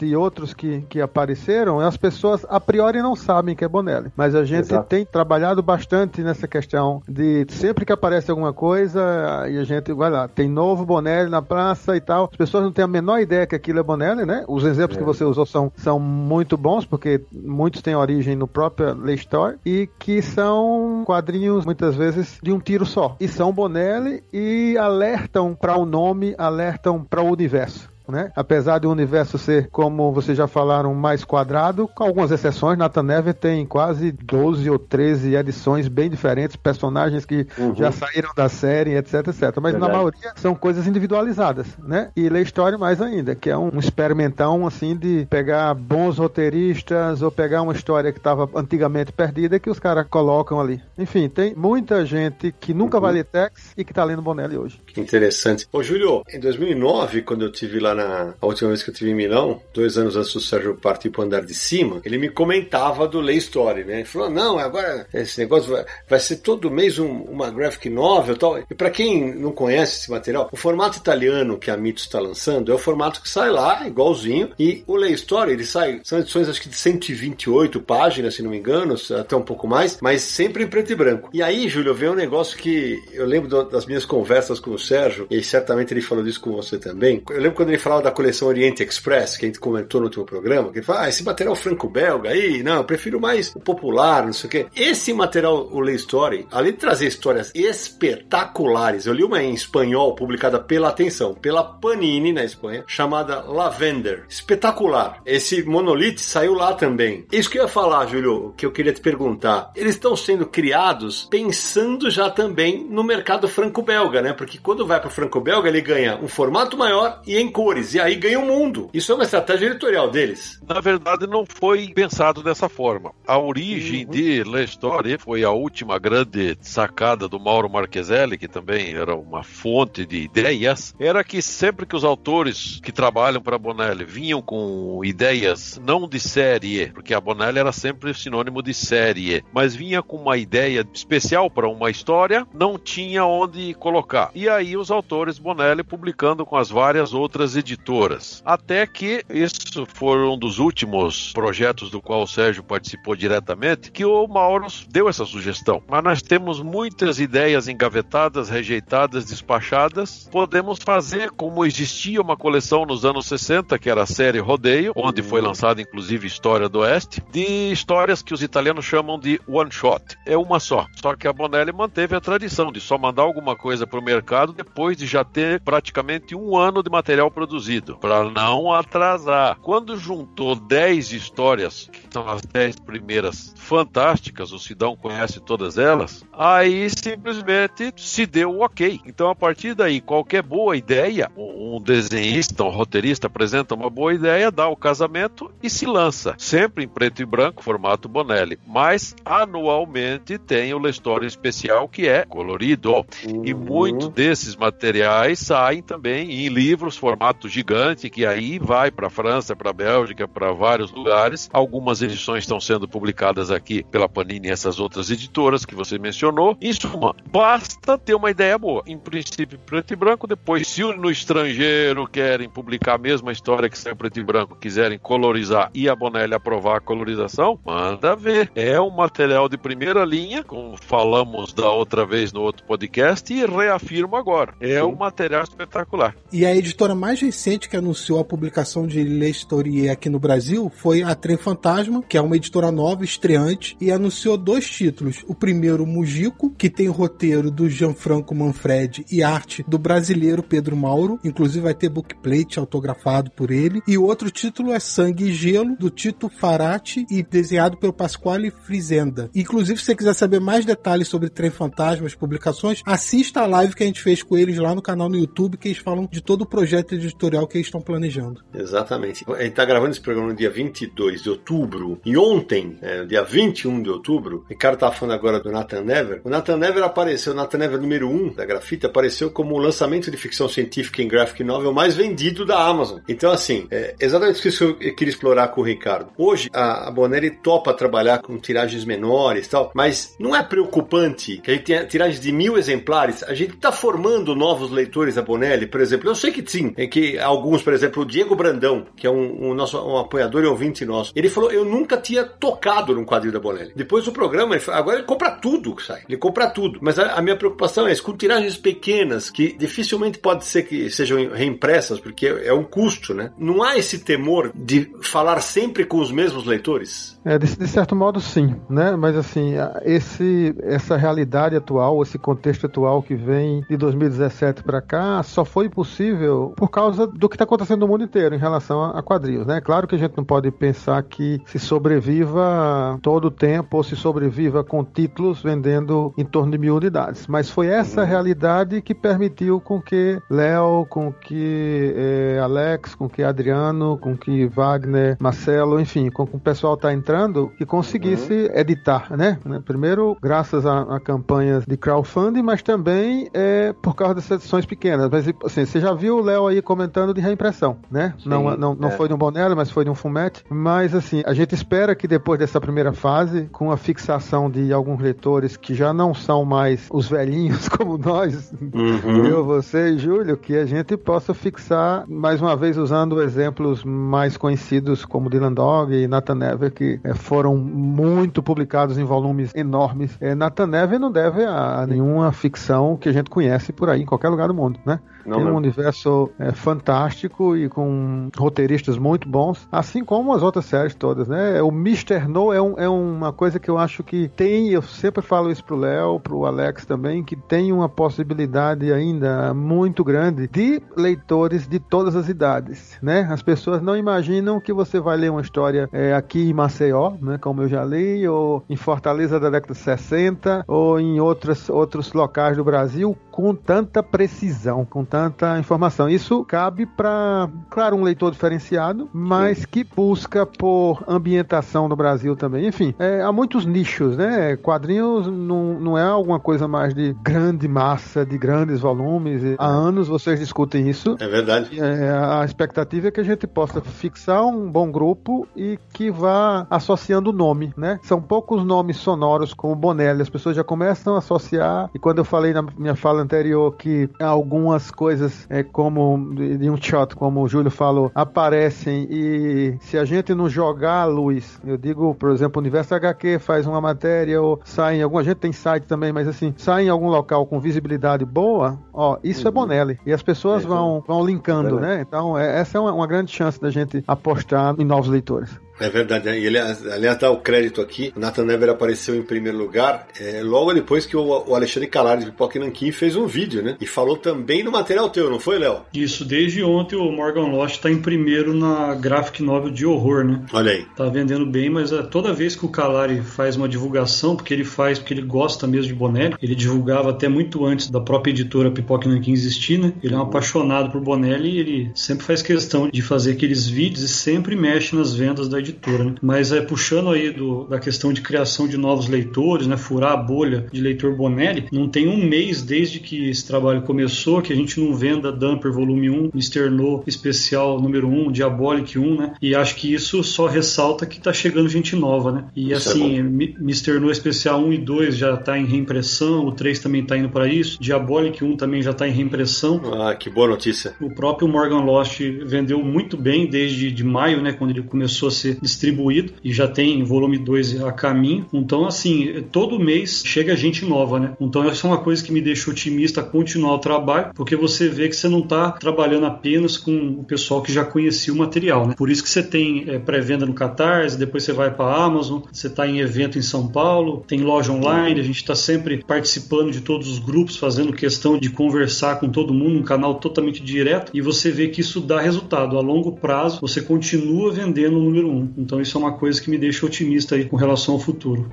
E outros que, que apareceram, as pessoas a priori não sabem que é Bonelli, mas a gente Exato. tem trabalhado bastante nessa questão de sempre que aparece alguma coisa e a gente vai lá, tem novo Bonelli na praça e tal, as pessoas não têm a menor ideia que aquilo é Bonelli, né? Os exemplos é. que você usou são, são muito bons, porque muitos têm origem no próprio Lay Store e que são quadrinhos muitas vezes de um tiro só. E são Bonelli e alertam para o nome, alertam para o universo né? Apesar do universo ser, como vocês já falaram, mais quadrado, com algumas exceções, Nathan Never tem quase 12 ou 13 edições bem diferentes, personagens que uhum. já saíram da série, etc, etc. Mas Verdade. na maioria são coisas individualizadas, né? E lê história mais ainda, que é um experimentão, assim, de pegar bons roteiristas ou pegar uma história que estava antigamente perdida que os caras colocam ali. Enfim, tem muita gente que nunca uhum. vai ler Tex e que está lendo Bonelli hoje. Que interessante. Ô, Júlio, em 2009, quando eu tive lá na a última vez que eu estive em Milão, dois anos antes do Sérgio partir para o andar de cima, ele me comentava do Lay Story, né? Ele falou: não, agora esse negócio vai, vai ser todo mês um, uma graphic novel e tal. E para quem não conhece esse material, o formato italiano que a Mito está lançando é o formato que sai lá, igualzinho, e o Lay Story, ele sai, são edições acho que de 128 páginas, se não me engano, até um pouco mais, mas sempre em preto e branco. E aí, Júlio, veio um negócio que eu lembro das minhas conversas com o Sérgio, e certamente ele falou disso com você também. Eu lembro quando ele falava da coleção Oriente Express, que a gente comentou no último programa, que ele fala, ah, esse material franco-belga aí, não, eu prefiro mais o popular, não sei o quê. Esse material, o Lay Story, além de trazer histórias espetaculares, eu li uma em espanhol, publicada pela Atenção, pela Panini na Espanha, chamada Lavender. Espetacular. Esse monolite saiu lá também. Isso que eu ia falar, Júlio, que eu queria te perguntar. Eles estão sendo criados pensando já também no mercado franco-belga, né? Porque quando vai para o franco-belga, ele ganha um formato maior e em cores e aí ganha o mundo. Isso é uma estratégia editorial deles. Na verdade, não foi pensado dessa forma. A origem uhum. de La Story foi a última grande sacada do Mauro Marcheselli, que também era uma fonte de ideias, era que sempre que os autores que trabalham para a Bonelli vinham com ideias não de série, porque a Bonelli era sempre sinônimo de série, mas vinha com uma ideia especial para uma história, não tinha onde colocar. E aí os autores Bonelli publicando com as várias outras editoras. Até que isso foi um dos últimos projetos do qual o Sérgio participou diretamente, que o Mauro deu essa sugestão. Mas nós temos muitas ideias engavetadas, rejeitadas, despachadas. Podemos fazer como existia uma coleção nos anos 60, que era a série Rodeio, onde foi lançada inclusive História do Oeste, de histórias que os italianos chamam de one shot. É uma só. Só que a Bonelli manteve a tradição de só mandar alguma coisa para o mercado depois de já ter praticamente um ano de material produzido, para não atrasar. Quando juntou 10 histórias, que são as 10 primeiras fantásticas, o Sidão conhece todas elas, aí simplesmente se deu o ok. Então, a partir daí, qualquer boa ideia, um desenhista, um roteirista apresenta uma boa ideia, dá o casamento e se lança. Sempre em preto e branco, formato Bonelli. Mas, anualmente, tem o Lestório Especial, que é colorido. Uhum. E muitos desses materiais saem também em livros, formato gigante, que aí vai para a França, para a Bélgica, para vários lugares. Algumas edições estão sendo publicadas aqui pela Panini e essas outras editoras que você mencionou. Em suma, basta ter uma ideia boa. Em princípio, preto e branco. Depois, se no estrangeiro querem publicar a mesma história que saiu preto e branco, quiserem colorizar e a Bonelli aprovar a colorização, manda ver. É um material de primeira linha, como falamos da outra vez no outro podcast, e reafirmo agora. É Sim. um material espetacular. E a editora mais recente que anunciou a publicação de L'Histoire aqui no Brasil foi a Trem Fantasma, que é uma editora nova, estreante, e anunciou dois títulos. O primeiro, Mujico, que tem o roteiro do Gianfranco Manfredi e arte do brasileiro Pedro Mauro, inclusive vai ter bookplate autografado por ele. E o outro título é Sangue e Gelo, do Tito Farati e desenhado pelo Pasquale Frizenda. Inclusive, se você quiser saber mais detalhes sobre Trem Fantasmas, publicações, assista a live que a gente fez com eles lá no canal no YouTube, que eles falam de todo o projeto editorial que eles estão planejando. Exatamente. A gente está gravando esse programa no dia 22 de outubro, e ontem, é, dia 21 de outubro, o Ricardo estava falando agora do Nathan Never. O Nathan Never apareceu, o Nathan Never número 1 da Grafite, apareceu como o lançamento de ficção científica em graphic novel mais vendido da Amazon. Então, assim, é exatamente isso que eu queria explorar com o Ricardo. Hoje, a, Bonelli topa trabalhar com tiragens menores e tal, mas não é preocupante que a gente tenha tiragens de mil exemplares. A gente está formando novos leitores da Bonelli, por exemplo. Eu sei que sim, é que alguns, por exemplo, o Diego Brandão, que é um, um nosso um apoiador e ouvinte nosso, ele falou: Eu nunca tinha tocado num quadrinho da Bonelli. Depois do programa, ele falou, agora ele compra tudo que sai. Ele compra tudo. Mas a, a minha preocupação é com tiragens pequenas, que dificilmente pode ser que sejam reimpressas, porque é, é um custo, né? Não há esse temor de falar sempre com os mesmos leitores? É, de, de certo modo, sim, né? Mas assim, esse, essa realidade atual, esse contexto atual que vem de 2017 para cá, só foi possível por causa do que está acontecendo no mundo inteiro em relação a, a quadrinhos, né? Claro que a gente não pode pensar que se sobreviva todo o tempo ou se sobreviva com títulos vendendo em torno de mil unidades, mas foi essa uhum. realidade que permitiu com que Léo, com que eh, Alex, com que Adriano, com que Wagner, Marcelo, enfim, com que o pessoal está entrando, que conseguisse uhum. editar, né? Primeiro, graças a, a, campanhas de crowdfunding, mas também é, por causa dessas edições pequenas. Mas, assim, você já viu o Léo aí comentando de reimpressão, né? Sim, não não, não é. foi de um Bonelli, mas foi de um Fumete. Mas, assim, a gente espera que depois dessa primeira fase, com a fixação de alguns leitores que já não são mais os velhinhos [laughs] como nós, uhum. eu, você e Júlio, que a gente possa fixar, mais uma vez, usando exemplos mais conhecidos como Dylan Dog e Nathan Never, que é, foram muito publicados em volumes enormes. É, Nathan Never não deve a, a, nenhuma ficção que a gente conhece por aí, em qualquer lugar do mundo, né? Não Tem um universo é, fantástico e com roteiristas muito bons, assim como as outras séries todas, né? O Mr. No é, um, é uma coisa que eu acho que tem, eu sempre falo isso pro Léo, pro Alex também, que tem uma possibilidade ainda muito grande de leitores de todas as idades, né? As pessoas não imaginam que você vai ler uma história é, aqui em Maceió, né? Como eu já li, ou em Fortaleza da década de 60, ou em outras, outros locais do Brasil, com tanta precisão, com tanta informação. Isso cabe para, claro, um leitor diferenciado, mas Sim. que busca por ambientação no Brasil também. Enfim, é, há muitos nichos, né? Quadrinhos não, não é alguma coisa mais de grande massa, de grandes volumes. Há anos vocês discutem isso. É verdade. É, a expectativa é que a gente possa fixar um bom grupo e que vá associando o nome, né? São poucos nomes sonoros como Bonelli. As pessoas já começam a associar. E quando eu falei na minha fala anterior que algumas coisas é, como de um shot, como o Júlio falou, aparecem e se a gente não jogar a luz, eu digo, por exemplo, o Universo HQ faz uma matéria ou sai em alguma gente tem site também, mas assim, sai em algum local com visibilidade boa, ó, isso é uhum. é Bonelli. E as pessoas é, vão, vão linkando, é né? Então, é, essa é uma, uma grande chance da gente apostar em novos leitores. É verdade, e ele, aliás, dá o crédito aqui. O Nathan Never apareceu em primeiro lugar é, logo depois que o, o Alexandre Calari de Pipoca Nankin fez um vídeo, né? E falou também no material teu, não foi, Léo? Isso, desde ontem o Morgan Lost está em primeiro na graphic novel de horror, né? Olha aí. Tá vendendo bem, mas é, toda vez que o Calari faz uma divulgação, porque ele faz, porque ele gosta mesmo de Bonelli, ele divulgava até muito antes da própria editora Pipoca Nankin existir, né? Ele é um apaixonado por Bonelli e ele sempre faz questão de fazer aqueles vídeos e sempre mexe nas vendas da editora, né? Mas é puxando aí do, da questão de criação de novos leitores, né? Furar a bolha de leitor Bonelli, não tem um mês desde que esse trabalho começou que a gente não venda Dumper volume 1, Mr. No especial número 1, Diabolic 1, né? E acho que isso só ressalta que tá chegando gente nova, né? E isso é assim, é Mr. No especial 1 e 2 já tá em reimpressão, o 3 também tá indo para isso, Diabolic 1 também já tá em reimpressão. Ah, que boa notícia. O próprio Morgan Lost vendeu muito bem desde de maio, né, quando ele começou a ser distribuído e já tem volume 2 a caminho. Então, assim, todo mês chega gente nova, né? Então, essa é uma coisa que me deixa otimista continuar o trabalho, porque você vê que você não está trabalhando apenas com o pessoal que já conhecia o material, né? Por isso que você tem é, pré-venda no Catarse, depois você vai para a Amazon, você está em evento em São Paulo, tem loja online, a gente está sempre participando de todos os grupos, fazendo questão de conversar com todo mundo, um canal totalmente direto, e você vê que isso dá resultado. A longo prazo, você continua vendendo o número um. Então, isso é uma coisa que me deixa otimista aí com relação ao futuro.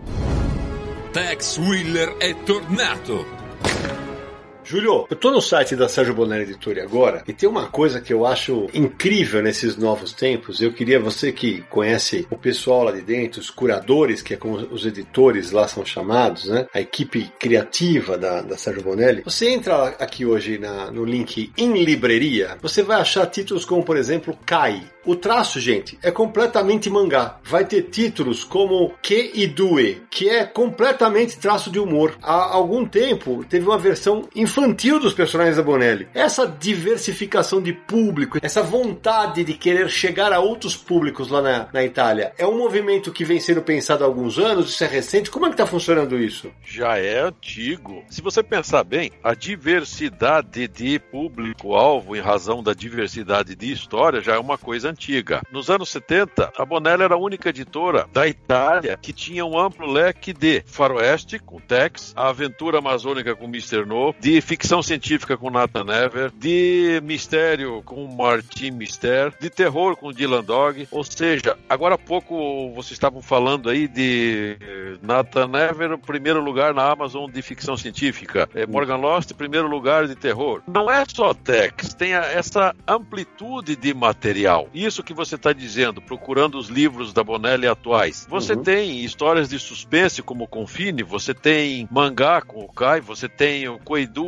Tex Wheeler é tornado. Júlio, eu tô no site da Sérgio Bonelli Editora agora e tem uma coisa que eu acho incrível nesses novos tempos. Eu queria, você que conhece o pessoal lá de dentro, os curadores, que é como os editores lá são chamados, né? A equipe criativa da, da Sérgio Bonelli. Você entra aqui hoje na, no link em livraria, você vai achar títulos como, por exemplo, Kai, o traço, gente, é completamente mangá. Vai ter títulos como Que Idue, que é completamente traço de humor. Há algum tempo teve uma versão infantil dos personagens da Bonelli. Essa diversificação de público, essa vontade de querer chegar a outros públicos lá na, na Itália, é um movimento que vem sendo pensado há alguns anos, isso é recente. Como é que está funcionando isso? Já é antigo. Se você pensar bem, a diversidade de público-alvo em razão da diversidade de história já é uma coisa antiga. Nos anos 70, a Bonelli era a única editora da Itália que tinha um amplo leque de faroeste com Tex, a aventura amazônica com Mr. No, de ficção científica com Nathan Never, de mistério com Martin Mister, de terror com Dylan Dog. Ou seja, agora há pouco vocês estavam falando aí de Nathan Never, o primeiro lugar na Amazon de ficção científica. É Morgan Lost, primeiro lugar de terror. Não é só Tex, tem essa amplitude de material. Isso que você está dizendo, procurando os livros da Bonelli atuais. Você uhum. tem histórias de suspense como Confine, você tem mangá com o Kai, você tem o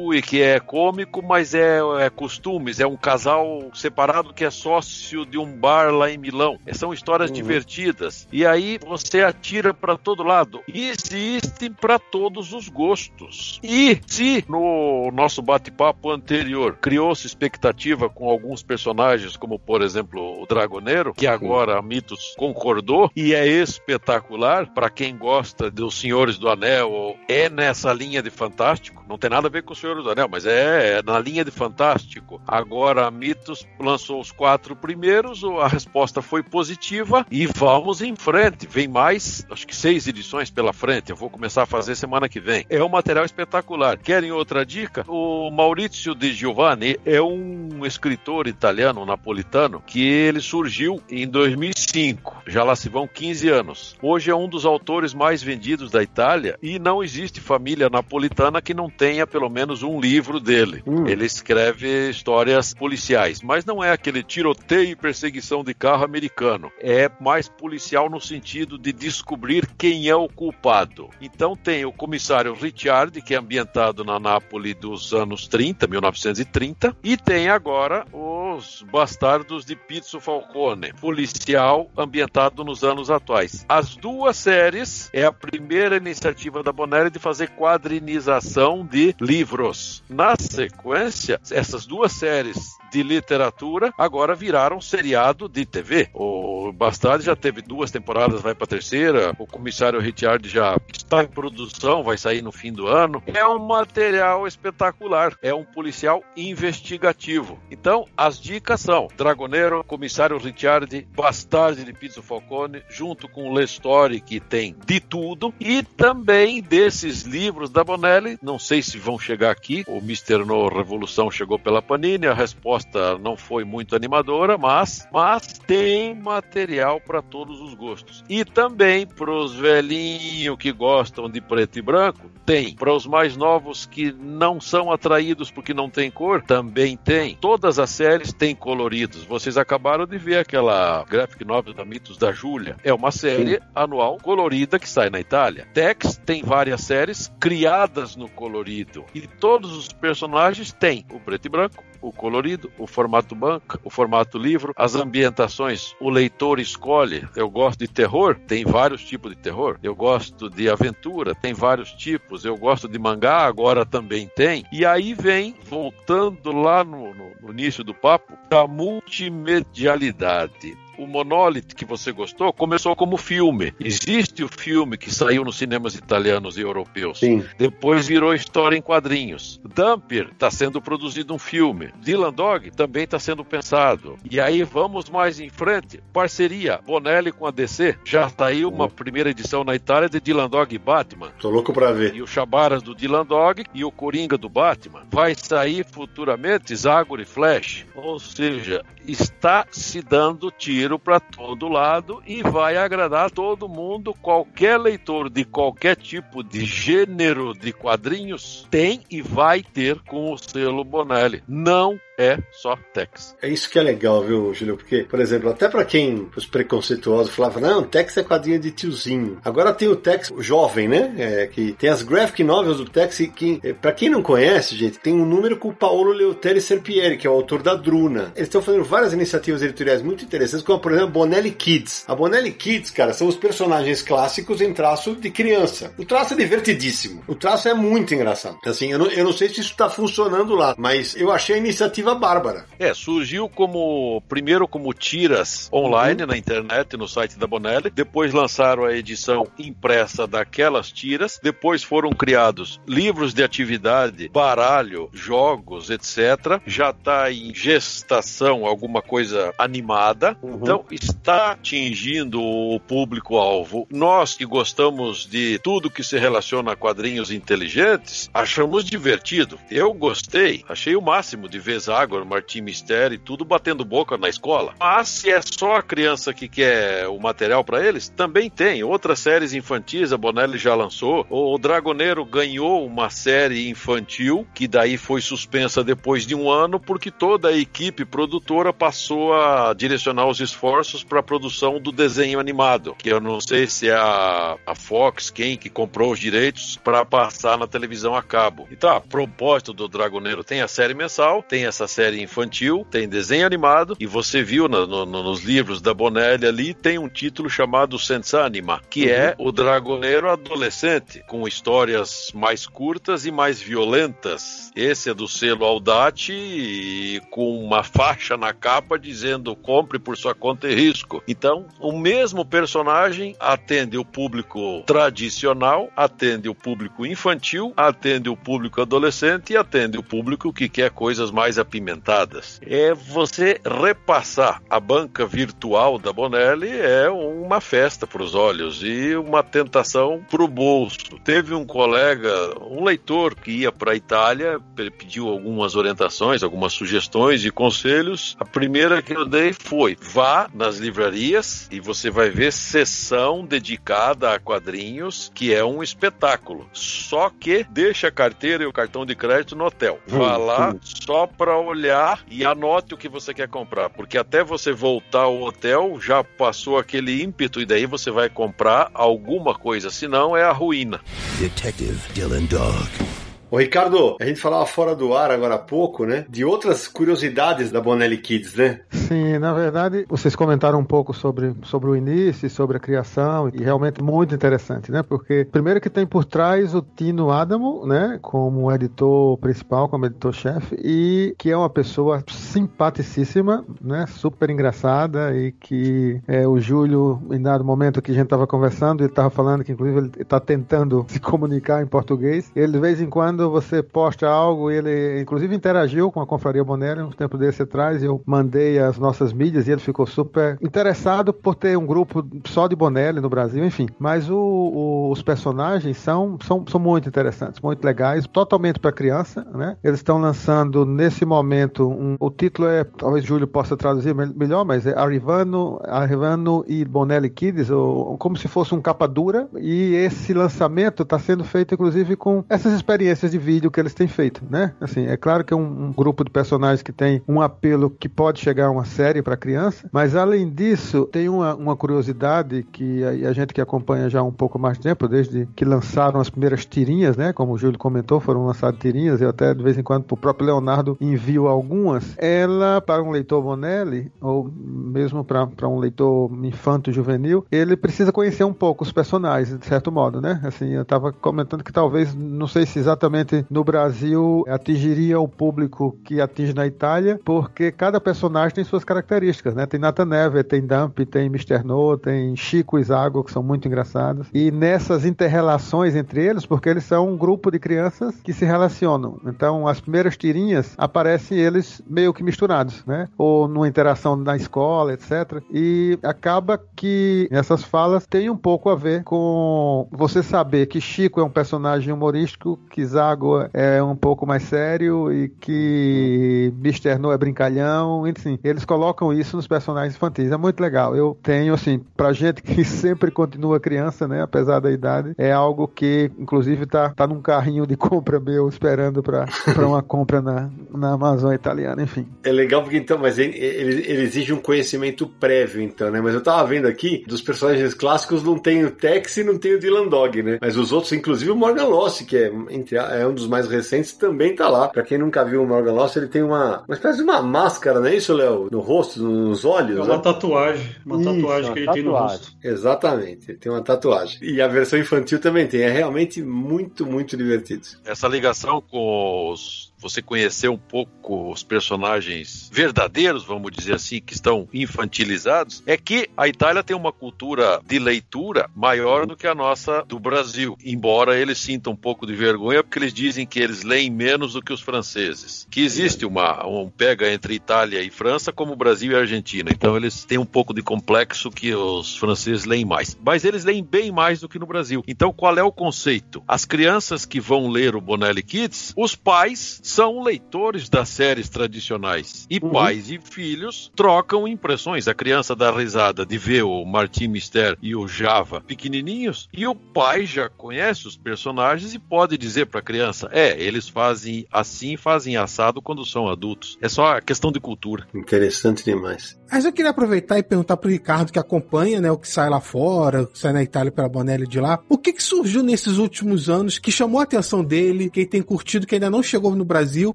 Koidui que é cômico, mas é, é, costumes, é um casal separado que é sócio de um bar lá em Milão. São histórias uhum. divertidas. E aí você atira para todo lado. Existem para todos os gostos. E se no nosso bate-papo anterior criou-se expectativa com alguns personagens, como por exemplo o Dragoneiro, que agora a Mitos concordou e é espetacular para quem gosta dos Senhores do Anel, é nessa linha de fantástico. Não tem nada a ver com os Senhores do Anel, mas é, é na linha de fantástico. Agora a Mitos lançou os quatro primeiros, a resposta foi positiva e vamos em frente. Vem mais, acho que seis edições pela frente. Eu vou começar a fazer semana que vem. É um material espetacular. Querem outra dica? O Maurizio De Giovanni é um escritor italiano napolitano que ele surgiu em 2005. Já lá se vão 15 anos. Hoje é um dos autores mais vendidos da Itália e não existe família napolitana que não tenha pelo menos um livro dele. Hum. Ele escreve histórias policiais, mas não é aquele tiroteio e perseguição de carro americano. É mais policial no sentido de descobrir quem é o culpado. Então tem o comissário Ricciardi, que é ambientado na Nápoles dos anos 30, 1930, e tem agora os Bastardos de Pizzo Falcone, policial ambientado nos anos atuais. As duas séries é a primeira iniciativa da Bonelli de fazer quadrinização de livros. Na sequência, essas duas séries de literatura agora viraram seriado de TV. O Bastardi já teve duas temporadas, vai para terceira. O comissário Richard já está em produção, vai sair no fim do ano. É um material espetacular. É um policial investigativo. Então, as dicas são Dragoneiro, comissário Richard, Bastardi de Pizzo Falcone, junto com Le Story, que tem de tudo, e também desses livros da Bonelli. Não sei se vão chegar aqui. O Mr. No Revolução chegou pela Panini, a resposta não foi muito animadora, mas, mas tem material para todos os gostos. E também para os velhinhos que gostam de preto e branco, tem. Para os mais novos que não são atraídos porque não tem cor, também tem. Todas as séries têm coloridos. Vocês acabaram de ver aquela graphic novel da Mitos da Júlia. É uma série Sim. anual colorida que sai na Itália. Tex tem várias séries criadas no colorido. E todos os personagens têm o preto e branco, o colorido, o formato banca, o formato livro, as ambientações, o leitor escolhe. Eu gosto de terror, tem vários tipos de terror. Eu gosto de aventura, tem vários tipos. Eu gosto de mangá, agora também tem. E aí vem, voltando lá no, no, no início do papo, a multimedialidade o Monolith que você gostou começou como filme. Existe o filme que saiu nos cinemas italianos e europeus. Sim. Depois virou história em quadrinhos. Dumper está sendo produzido um filme. Dylan Dog também está sendo pensado. E aí vamos mais em frente. Parceria Bonelli com a DC. Já saiu uma primeira edição na Itália de Dylan Dog e Batman. Tô louco pra ver. E o Chabaras do Dylan Dog e o Coringa do Batman. Vai sair futuramente Zagor e Flash. Ou seja, está se dando tiro para todo lado e vai agradar todo mundo. Qualquer leitor de qualquer tipo de gênero de quadrinhos tem e vai ter com o selo Bonelli. Não é só Tex. É isso que é legal, viu, Júlio? Porque, por exemplo, até para quem, os preconceituosos, falava, não, Tex é quadrinho de tiozinho. Agora tem o Tex jovem, né? É, que tem as graphic novels do Tex que, é, para quem não conhece, gente, tem um número com o Paolo Leutelli Serpieri, que é o autor da Druna. Eles estão fazendo várias iniciativas editoriais muito interessantes, como, por exemplo, Bonelli Kids. A Bonelli Kids, cara, são os personagens clássicos em traço de criança. O traço é divertidíssimo. O traço é muito engraçado. Assim, eu não, eu não sei se isso tá funcionando lá, mas eu achei a iniciativa bárbara. É, surgiu como primeiro como tiras online uhum. na internet no site da Bonelli, depois lançaram a edição impressa daquelas tiras, depois foram criados livros de atividade, baralho, jogos, etc. Já está em gestação alguma coisa animada, uhum. então está atingindo o público-alvo. Nós que gostamos de tudo que se relaciona a quadrinhos inteligentes, achamos divertido. Eu gostei, achei o máximo de ver Zagor, Martim Mistério, tudo batendo boca na escola. Mas se é só a criança que quer o material para eles, também tem. Outras séries infantis, a Bonelli já lançou. O Dragoneiro ganhou uma série infantil, que daí foi suspensa depois de um ano, porque toda a equipe produtora passou a direcionar os esforços para a produção do desenho animado. Que eu não sei se é a, a Fox, quem que comprou os direitos para passar na televisão a cabo. Então, a propósito do Dragoneiro tem a série mensal, tem essa série infantil, tem desenho animado, e você viu no, no, nos livros da Bonelli ali, tem um título chamado Senza Anima, que uhum. é o dragoneiro adolescente, com histórias mais curtas e mais violentas. Esse é do selo Audate e com uma faixa na capa dizendo compre por sua conta e risco. Então, o mesmo personagem atende o público tradicional, atende o público infantil, atende o público adolescente e atende o público que quer coisas mais apimentadas pimentadas, é você repassar a banca virtual da Bonelli é uma festa para os olhos e uma tentação para o bolso. Teve um colega, um leitor que ia para a Itália, pediu algumas orientações, algumas sugestões e conselhos. A primeira que eu dei foi: vá nas livrarias e você vai ver sessão dedicada a quadrinhos, que é um espetáculo. Só que deixa a carteira e o cartão de crédito no hotel. Vá lá só para olhar e anote o que você quer comprar, porque até você voltar ao hotel já passou aquele ímpeto e daí você vai comprar alguma coisa, senão é a ruína. Detective Dylan Dog. Ô Ricardo, a gente falava fora do ar agora há pouco, né? De outras curiosidades da Bonelli Kids, né? Assim, na verdade, vocês comentaram um pouco sobre, sobre o início, sobre a criação, e realmente muito interessante, né? Porque, primeiro que tem por trás o Tino Adamo, né? Como editor principal, como editor-chefe, e que é uma pessoa simpaticíssima, né? Super engraçada, e que é, o Júlio, em dado momento que a gente estava conversando, ele estava falando que, inclusive, ele está tentando [laughs] se comunicar em português. Ele, de vez em quando, você posta algo, ele, inclusive, interagiu com a Confraria Bonelli um tempo desse atrás, eu mandei as nossas mídias e ele ficou super interessado por ter um grupo só de Bonelli no Brasil, enfim. Mas o, o, os personagens são, são, são muito interessantes, muito legais, totalmente para criança, né? Eles estão lançando nesse momento, um, o título é, talvez Júlio possa traduzir melhor, mas é Arrivano, Arrivano e Bonelli Kids, ou, como se fosse um capa dura, e esse lançamento está sendo feito inclusive com essas experiências de vídeo que eles têm feito, né? Assim, é claro que é um, um grupo de personagens que tem um apelo que pode chegar a uma série para criança, mas além disso, tem uma, uma curiosidade que a, a, gente que acompanha já um pouco mais de tempo, desde que lançaram as primeiras tirinhas, né? Como o Júlio comentou, foram lançadas tirinhas, eu até de vez em quando o próprio Leonardo envio algumas. Ela, para um leitor Bonelli, ou mesmo para um leitor infanto juvenil, ele precisa conhecer um pouco os personagens, de certo modo, né? Assim, eu estava comentando que talvez, não sei se exatamente no Brasil atingiria o público que atinge na Itália, porque cada personagem tem suas características, né? Tem Nata Neve, tem Dump, tem Mr. No, tem Chico e Zago, que são muito engraçados. E nessas interrelações entre eles, porque eles são um grupo de crianças que se relacionam. Então, as primeiras tirinhas aparecem eles meio que misturados, né? Ou numa interação na escola, etc. E acaba que essas falas têm um pouco a ver com você saber que Chico é um personagem humorístico, que Zago é um pouco mais sério e que Mr. No é brincalhão, enfim, eles colocam isso nos personagens infantis. É muito legal. Eu tenho, assim, pra gente que [laughs] sempre continua criança, né, apesar da idade, é algo que, inclusive, tá, tá num carrinho de compra meu esperando pra, pra uma [laughs] compra na, na Amazon italiana, enfim. É legal porque, então, mas ele, ele, ele exige um conhecimento prévio, então, né? Mas eu tava vendo aqui, dos personagens clássicos não tem o Tex e não tem o Dylan Dog, né? Mas os outros, inclusive o Morgan Loss, que é, entre, é um dos mais recentes, também tá lá. Pra quem nunca viu o Morgan Loss, ele tem uma, uma espécie de uma máscara, não é isso, Léo? No rosto, nos olhos? É uma né? tatuagem. Uma isso, tatuagem que ele tatuagem. tem no rosto. Exatamente, ele tem uma tatuagem. E a versão infantil também tem. É realmente muito, muito divertido. Essa ligação com os você conhecer um pouco os personagens verdadeiros, vamos dizer assim, que estão infantilizados, é que a Itália tem uma cultura de leitura maior do que a nossa do Brasil. Embora eles sintam um pouco de vergonha, porque eles dizem que eles leem menos do que os franceses. Que existe uma um pega entre Itália e França, como Brasil e Argentina. Então eles têm um pouco de complexo que os franceses leem mais. Mas eles leem bem mais do que no Brasil. Então qual é o conceito? As crianças que vão ler o Bonelli Kids, os pais são leitores das séries tradicionais. E uhum. pais e filhos trocam impressões. A criança dá risada de ver o Martin Mister e o Java pequenininhos, e o pai já conhece os personagens e pode dizer para a criança: é, eles fazem assim, fazem assado quando são adultos. É só questão de cultura. Interessante demais. Mas eu queria aproveitar e perguntar pro Ricardo que acompanha, né, o que sai lá fora, o que sai na Itália pela Bonelli de lá. O que que surgiu nesses últimos anos que chamou a atenção dele, que ele tem curtido, que ainda não chegou no Brasil?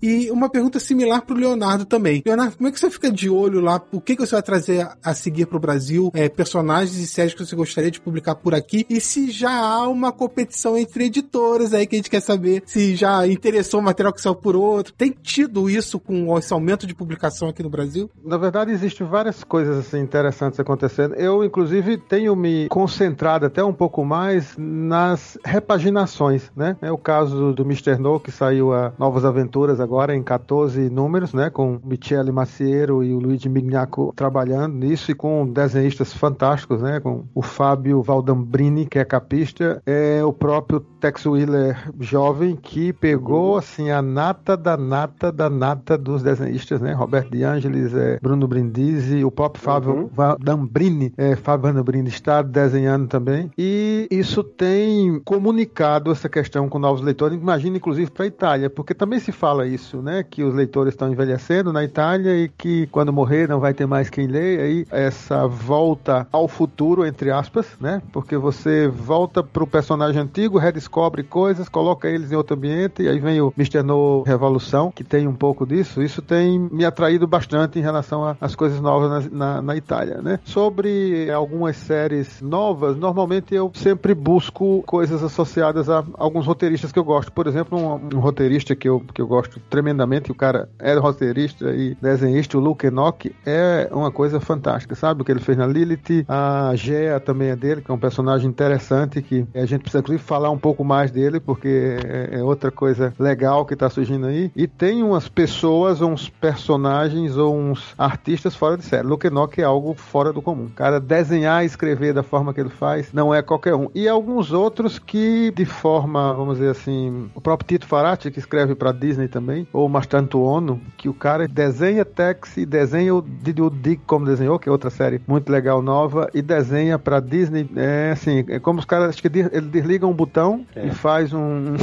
E uma pergunta similar pro Leonardo também. Leonardo, como é que você fica de olho lá? O que que você vai trazer a seguir pro Brasil? É, personagens e séries que você gostaria de publicar por aqui? E se já há uma competição entre editoras aí que a gente quer saber se já interessou o material que saiu por outro? Tem tido isso com esse aumento de publicação aqui no Brasil? Na verdade, existe várias várias coisas assim, interessantes acontecendo. Eu, inclusive, tenho me concentrado até um pouco mais nas repaginações, né? É o caso do Mr. No, que saiu a Novas Aventuras agora em 14 números, né? Com Michele Maciero e o Luigi Mignaco trabalhando nisso e com desenhistas fantásticos, né? Com o Fábio Valdambrini, que é capista, é o próprio Tex Wheeler jovem que pegou, assim, a nata da nata da nata dos desenhistas, né? Roberto De Angelis, é, Bruno Brindisi, o próprio Fábio uhum. Dambrini, é, Fábio Dambrini está desenhando também. E isso tem comunicado essa questão com novos leitores, imagina inclusive para a Itália, porque também se fala isso, né? Que os leitores estão envelhecendo na Itália e que quando morrer não vai ter mais quem lê, aí essa volta ao futuro, entre aspas, né? Porque você volta pro personagem antigo, redescobre coisas, coloca eles em outro ambiente, e aí vem o Mr. No Revolução, que tem um pouco disso. Isso tem me atraído bastante em relação às coisas novas na, na, na Itália, né? Sobre algumas séries novas, normalmente eu sempre busco coisas associadas a alguns roteiristas que eu gosto. Por exemplo, um, um roteirista que eu, que eu gosto tremendamente, o cara é roteirista e desenhista, o Luke Enoch, é uma coisa fantástica, sabe? O que ele fez na Lilith, a Gea também é dele, que é um personagem interessante que a gente precisa inclusive falar um pouco mais dele, porque é, é outra coisa legal que está surgindo aí. E tem umas pessoas, uns personagens ou uns artistas fora de série. Luke Enoch é algo fora do comum. Cara, desenhar e escrever da forma que ele faz não é qualquer um. E alguns outros que, de forma, vamos dizer assim, o próprio Tito Farati, que escreve para Disney também, ou Mastanto Ono, que o cara desenha Tex e desenha o Didi Dick como desenhou, que é outra série muito legal nova, e desenha para Disney. É assim, é como os caras, acho que ele desliga um botão é. e faz um. [laughs]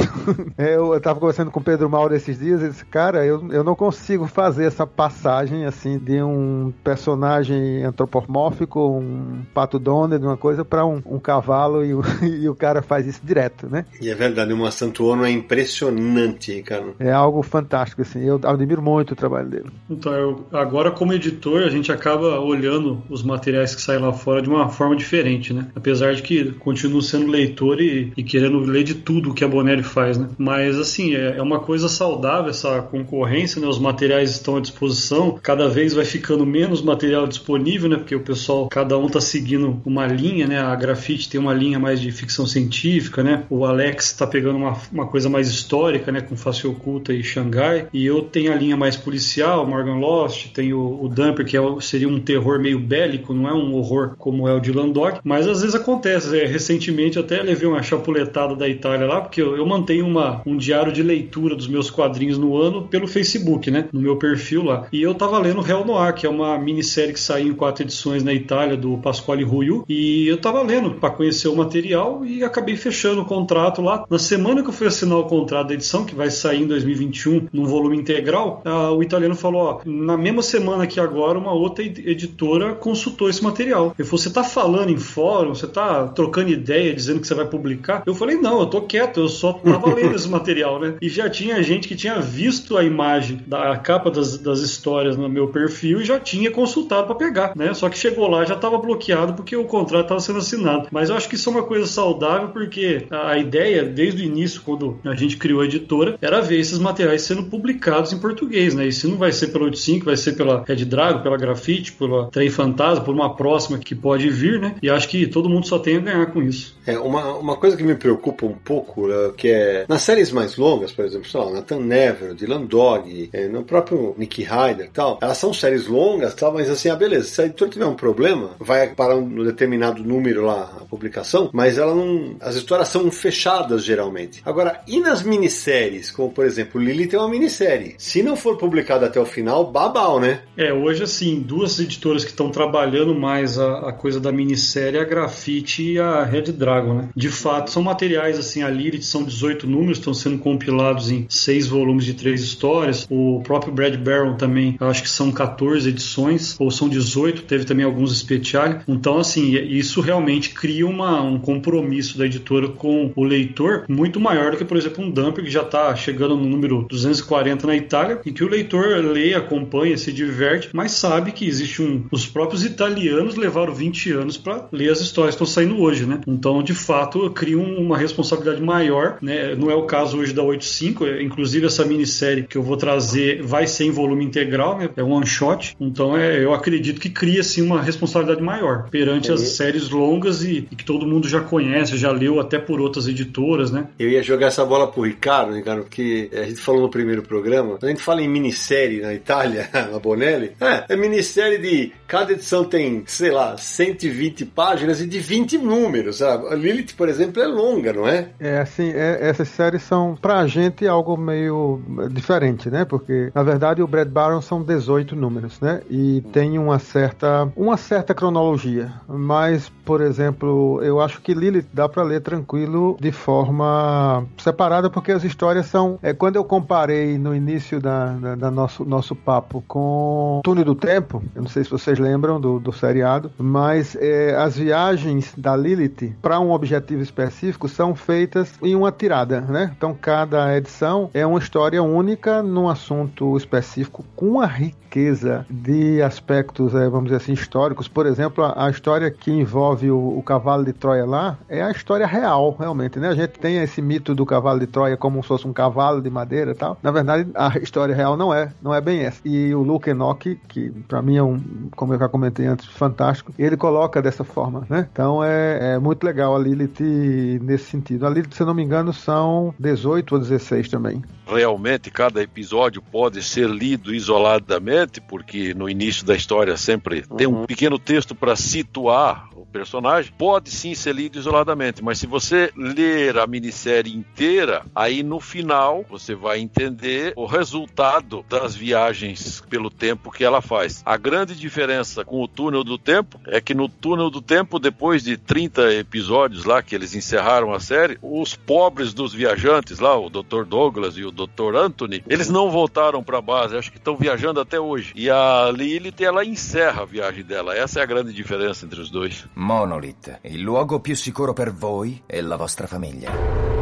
É, eu, eu tava conversando com o Pedro Mauro esses dias, ele disse, cara, eu, eu não consigo fazer essa passagem assim de um personagem antropomórfico, um pato Donald, uma coisa, para um, um, cavalo e o, [laughs] e o cara faz isso direto, né? E é verdade, o Mastanto Ono é impressionante, cara. É algo fantástico, assim, eu admiro muito o trabalho dele. Então, eu, agora como editor, a gente acaba olhando os materiais que saem lá fora de uma forma diferente, né? Apesar de que continuo sendo leitor e, e querendo ler de tudo que a Bonelli faz, né? Mas, assim, é, é uma coisa saudável essa concorrência, né? Os materiais estão à disposição, cada vez vai ficando menos material disponível, né? Porque o pessoal, cada um tá seguindo uma linha, né? A Grafite tem uma linha mais de ficção científica, né? O Alex tá pegando uma, uma coisa mais histórica, né? Com Face Oculta e Xangai. E eu tenho a linha mais policial, Morgan Lost, tem o, o Dumper, que é, seria um terror meio bélico, não é um horror como é o de Landog, mas às vezes acontece. É, recentemente até levei uma chapuletada da Itália lá, porque eu, eu mantenho uma, um diário de leitura dos meus quadrinhos no ano pelo Facebook, né? No meu perfil lá. E eu tava lendo Hell Noir, que é uma minissérie que saiu em quatro edições na Itália, do Pasquale Ruiu, e eu tava lendo para conhecer o material e acabei fechando o contrato lá. Na semana que eu fui assinar o contrato da edição, que vai sair em 2021 num volume integral, a, o italiano falou: ó, na mesma semana que agora, uma outra editora consultou esse material. Ele falou: você tá falando em fórum, você tá trocando ideia, dizendo que você vai publicar? Eu falei: não, eu tô quieto, eu só tava [laughs] lendo esse material, né? E já tinha gente que tinha visto a imagem da capa das, das histórias no meu perfil e já tinha consultado para pegar, né? Só que chegou lá já estava bloqueado porque o contrato estava sendo assinado. Mas eu acho que isso é uma coisa saudável porque a ideia, desde o início, quando a gente criou a editora, era ver esses materiais sendo publicados em português, né? Se não vai ser pela 85, vai ser pela Red Dragon, pela Grafite, pela Trem Fantasma, por uma próxima que pode vir, né? E acho que todo mundo só tem a ganhar com isso. É, uma, uma coisa que me preocupa um pouco, né, que é nas séries mais longas, por exemplo, sei lá, Nathan Never, Dylan Dog, é, no próprio Nick Ryder e tal, elas são séries longas, tal, mas assim, ah, beleza, se a editora tiver um problema, vai parar um determinado número lá a publicação, mas ela não. As histórias são fechadas geralmente. Agora, e nas minisséries, como por exemplo, Lily tem uma minissérie. Se não for publicada até o final, babau, né? É, hoje assim, duas editoras que estão trabalhando mais a, a, coisa da minissérie, a Grafite e a Red Dragon, né? De fato, são materiais assim, a Lilith são 18 números, estão sendo compilados em seis volumes de três histórias. O próprio Brad Barron também, acho que são 14 edições, ou são 18, teve também alguns especiais. Então, assim, isso realmente cria uma, um compromisso da editora com o leitor muito maior do que, por exemplo, um Dumper que já está chegando no número 240 na Itália e que o leitor lê, acompanha, se diverte, mas sabe que existe um. Os próprios italianos levaram 20 anos para ler as histórias que estão saindo hoje, né? Então, de fato, cria uma responsabilidade maior, né? Não é o caso hoje da 85, é, inclusive essa minissérie que eu vou trazer vai ser em volume integral, né? É um one shot. Então, é, eu acredito que cria assim uma responsabilidade maior perante as séries longas e, e, que todo mundo já conhece, já leu até por outras editoras, né? Eu ia jogar essa bola pro Ricardo, Ricardo, porque a gente falou no primeiro programa, a gente fala em minissérie na Itália, [laughs] na Bonelli, é, é minissérie de cada edição tem, sei lá, 120 páginas e de 20 números, sabe? A Lilith, por exemplo, é longa, não é? É, assim, é, essas séries são, pra gente, algo meio diferente, né? Porque, na verdade, o Brad Barron são 18 números, né? E tem uma certa, uma certa cronologia, mas, por exemplo, eu acho que Lilith dá para ler tranquilo de forma separada, porque as histórias são. É, quando eu comparei no início da, da, da nosso, nosso papo com Túnel do Tempo, eu não sei se vocês lembram do, do seriado, mas é, as viagens da Lilith para um objetivo específico são feitas em uma tirada, né? Então cada edição é uma história única num assunto específico com uma riqueza de aspectos, é, vamos dizer assim, históricos. Por exemplo, a, a história que envolve o, o, cavalo de Troia lá é a história real, realmente, né? A gente tem esse mito do cavalo de Troia como se fosse um cavalo de madeira e tal. Na verdade, a [laughs] história real não é, não é bem essa. E o Luke Enoch, que para mim é um, como eu já comentei antes, fantástico, ele coloca dessa forma, né? Então é, é muito legal a Lilith nesse sentido. A Lilith, se não me engano, são 18 ou 16 também realmente cada episódio pode ser lido isoladamente, porque no início da história sempre uhum. tem um uhum. pequeno texto para situar o personagem, pode sim ser lido isoladamente, mas se você ler a minissérie inteira, aí no final você vai entender o resultado das viagens pelo tempo que ela faz. A grande diferença com o Túnel do Tempo é que no Túnel do Tempo, depois de 30 episódios lá que eles encerraram a série, os pobres dos viajantes lá, o Dr. Douglas e o Dr. Anthony, eles não voltaram para a base, acho que estão viajando até hoje. E a Lilith, ela encerra a viagem dela. Essa é a grande diferença entre os dois. Monolith, il luogo più sicuro per voi e la vostra famiglia.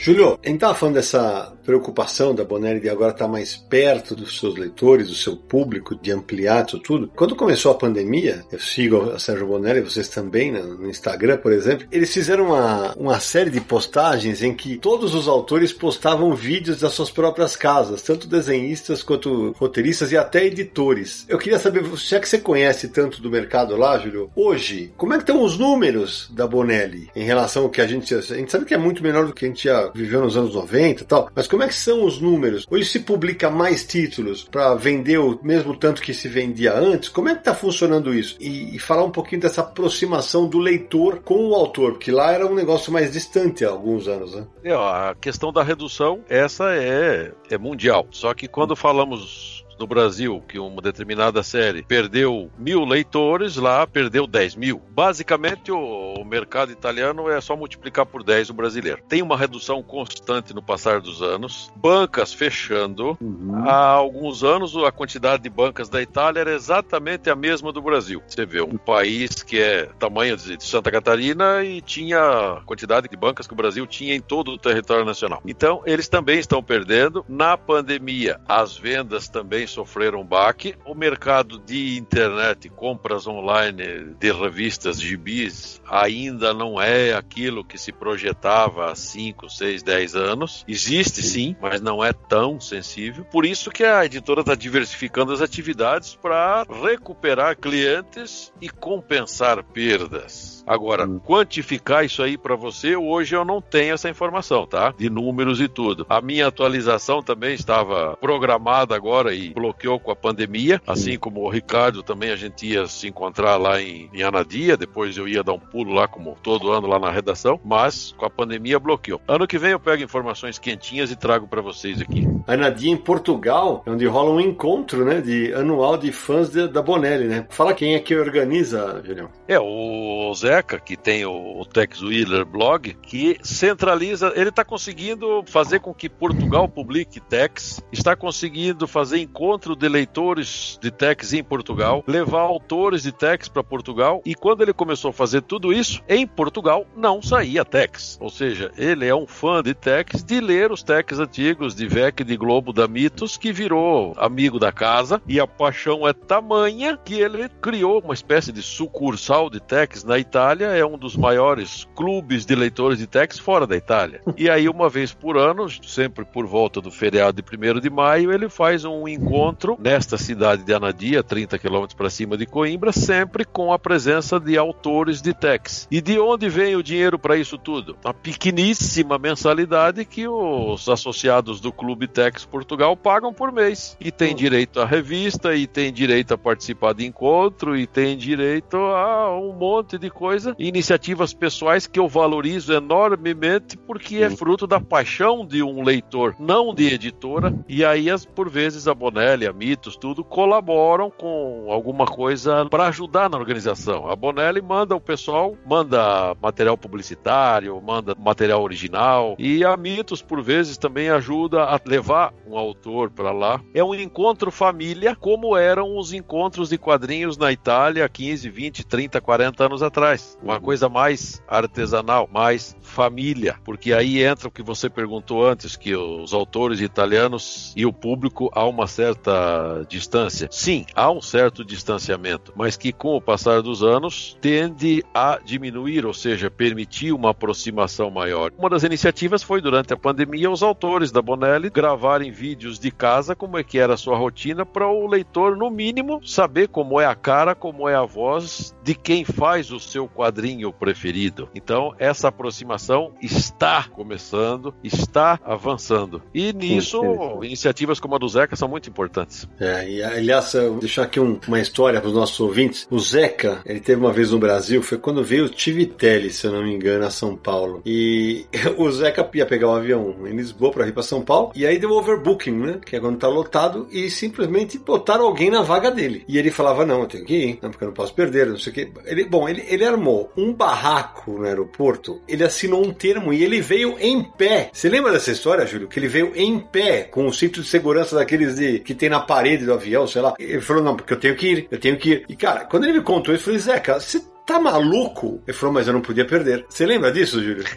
Júlio, a gente estava falando dessa preocupação da Bonelli de agora estar tá mais perto dos seus leitores, do seu público, de ampliar isso tudo. Quando começou a pandemia, eu sigo a Sérgio Bonelli, vocês também no Instagram, por exemplo, eles fizeram uma, uma série de postagens em que todos os autores postavam vídeos das suas próprias casas, tanto desenhistas quanto roteiristas e até editores. Eu queria saber, já que você conhece tanto do mercado lá, Júlio, hoje, como é que estão os números da Bonelli em relação ao que a gente... A gente sabe que é muito menor do que a gente viveu nos anos 90 e tal, mas como é que são os números? Hoje se publica mais títulos para vender o mesmo tanto que se vendia antes? Como é que está funcionando isso? E, e, falar um pouquinho dessa aproximação do leitor com o autor, porque lá era um negócio mais distante há alguns anos, né? É, a questão da redução, essa é, é mundial. Só que quando falamos no Brasil que uma determinada série perdeu mil leitores, lá perdeu 10 mil. Basicamente, o, mercado italiano é só multiplicar por 10 o brasileiro. Tem uma redução constante no passar dos anos, bancas fechando. Uhum. Há alguns anos, a quantidade de bancas da Itália era exatamente a mesma do Brasil. Você vê um país que é tamanho de Santa Catarina e tinha a quantidade de bancas que o Brasil tinha em todo o território nacional. Então, eles também estão perdendo. Na pandemia, as vendas também sofreram um baque. O mercado de internet, compras online de revistas, gibis, ainda não é aquilo que se projetava há 5, 6, 10 anos. Existe sim, mas não é tão sensível. Por isso que a editora está diversificando as atividades para recuperar clientes e compensar perdas. Agora, hum. quantificar isso aí para você, hoje eu não tenho essa informação, tá? De números e tudo. A minha atualização também estava programada agora e bloqueou com a pandemia, assim hum. como o Ricardo também a gente ia se encontrar lá em, em Anadia, depois eu ia dar um pulo lá como todo ano lá na redação, mas com a pandemia bloqueou. Ano que vem eu pego informações quentinhas e trago para vocês aqui. Anadia em Portugal, é onde rola um encontro, né, de anual de fãs de, da Bonelli, né? Fala quem é que organiza, Julião. É, o Zé que tem o, o Tex Wheeler blog, que centraliza, ele está conseguindo fazer com que Portugal publique Tex, está conseguindo fazer encontro de leitores de Tex em Portugal, levar autores de Tex para Portugal, e quando ele começou a fazer tudo isso, em Portugal não saía Tex. Ou seja, ele é um fã de Tex, de ler os Tex antigos, de VEC, de Globo, da Mitos, que virou amigo da casa, e a paixão é tamanha que ele criou uma espécie de sucursal de Tex na Itália Itália é um dos maiores clubes de leitores de Tex fora da Itália. E aí, uma vez por ano, sempre por volta do feriado de 1 de maio, ele faz um encontro nesta cidade de Anadia, 30 quilômetros para cima de Coimbra, sempre com a presença de autores de Tex. E de onde vem o dinheiro para isso tudo? A pequeníssima mensalidade que os associados do Clube Tex Portugal pagam por mês. E tem direito à revista, e tem direito a participar de encontro, e tem direito a um monte de coisas coisa, iniciativas pessoais que eu valorizo enormemente porque é fruto da paixão de um leitor, não de editora. E aí, as, por vezes, a Bonelli, a Mitos, tudo colaboram com alguma coisa para ajudar na organização. A Bonelli manda o pessoal, manda material publicitário, manda material original. E a Mitos, por vezes, também ajuda a levar um autor para lá. É um encontro família, como eram os encontros de quadrinhos na Itália 15, 20, 30, 40 anos atrás. Uma coisa mais artesanal, mais família. Porque aí entra o que você perguntou antes, que os autores italianos e o público há uma certa distância. Sim, há um certo distanciamento, mas que com o passar dos anos tende a diminuir, ou seja, permitir uma aproximação maior. Uma das iniciativas foi durante a pandemia os autores da Bonelli gravarem vídeos de casa, como é que era a sua rotina, para o leitor, no mínimo, saber como é a cara, como é a voz de quem faz o seu quadrinho preferido. Então, essa aproximação está começando, está avançando. E nisso, iniciativas como a do Zeca são muito importantes. É, e aliás, deixar aqui um, uma história para os nossos ouvintes. O Zeca, ele teve uma vez no Brasil, foi quando veio o Tivitelli, se eu não me engano, a São Paulo. E [laughs] o Zeca ia pegar um avião em Lisboa para ir para São Paulo, e aí deu overbooking, né? Que é quando tá lotado, e simplesmente botaram alguém na vaga dele. E ele falava: Não, eu tenho que ir, não, porque eu não posso perder, não sei o quê. Ele, bom, ele, ele armou um barraco no aeroporto, ele assinou um termo e ele veio em pé. Você lembra dessa história, Júlio? Que ele veio em pé, com o cinto de segurança daqueles de, que tem na parede do avião, sei lá. Ele falou: Não, porque eu tenho que ir, eu tenho que ir. E cara, quando ele me contou isso, eu falei: Zeca, você tá maluco? Ele falou, mas eu não podia perder. Você lembra disso, Júlio? [laughs]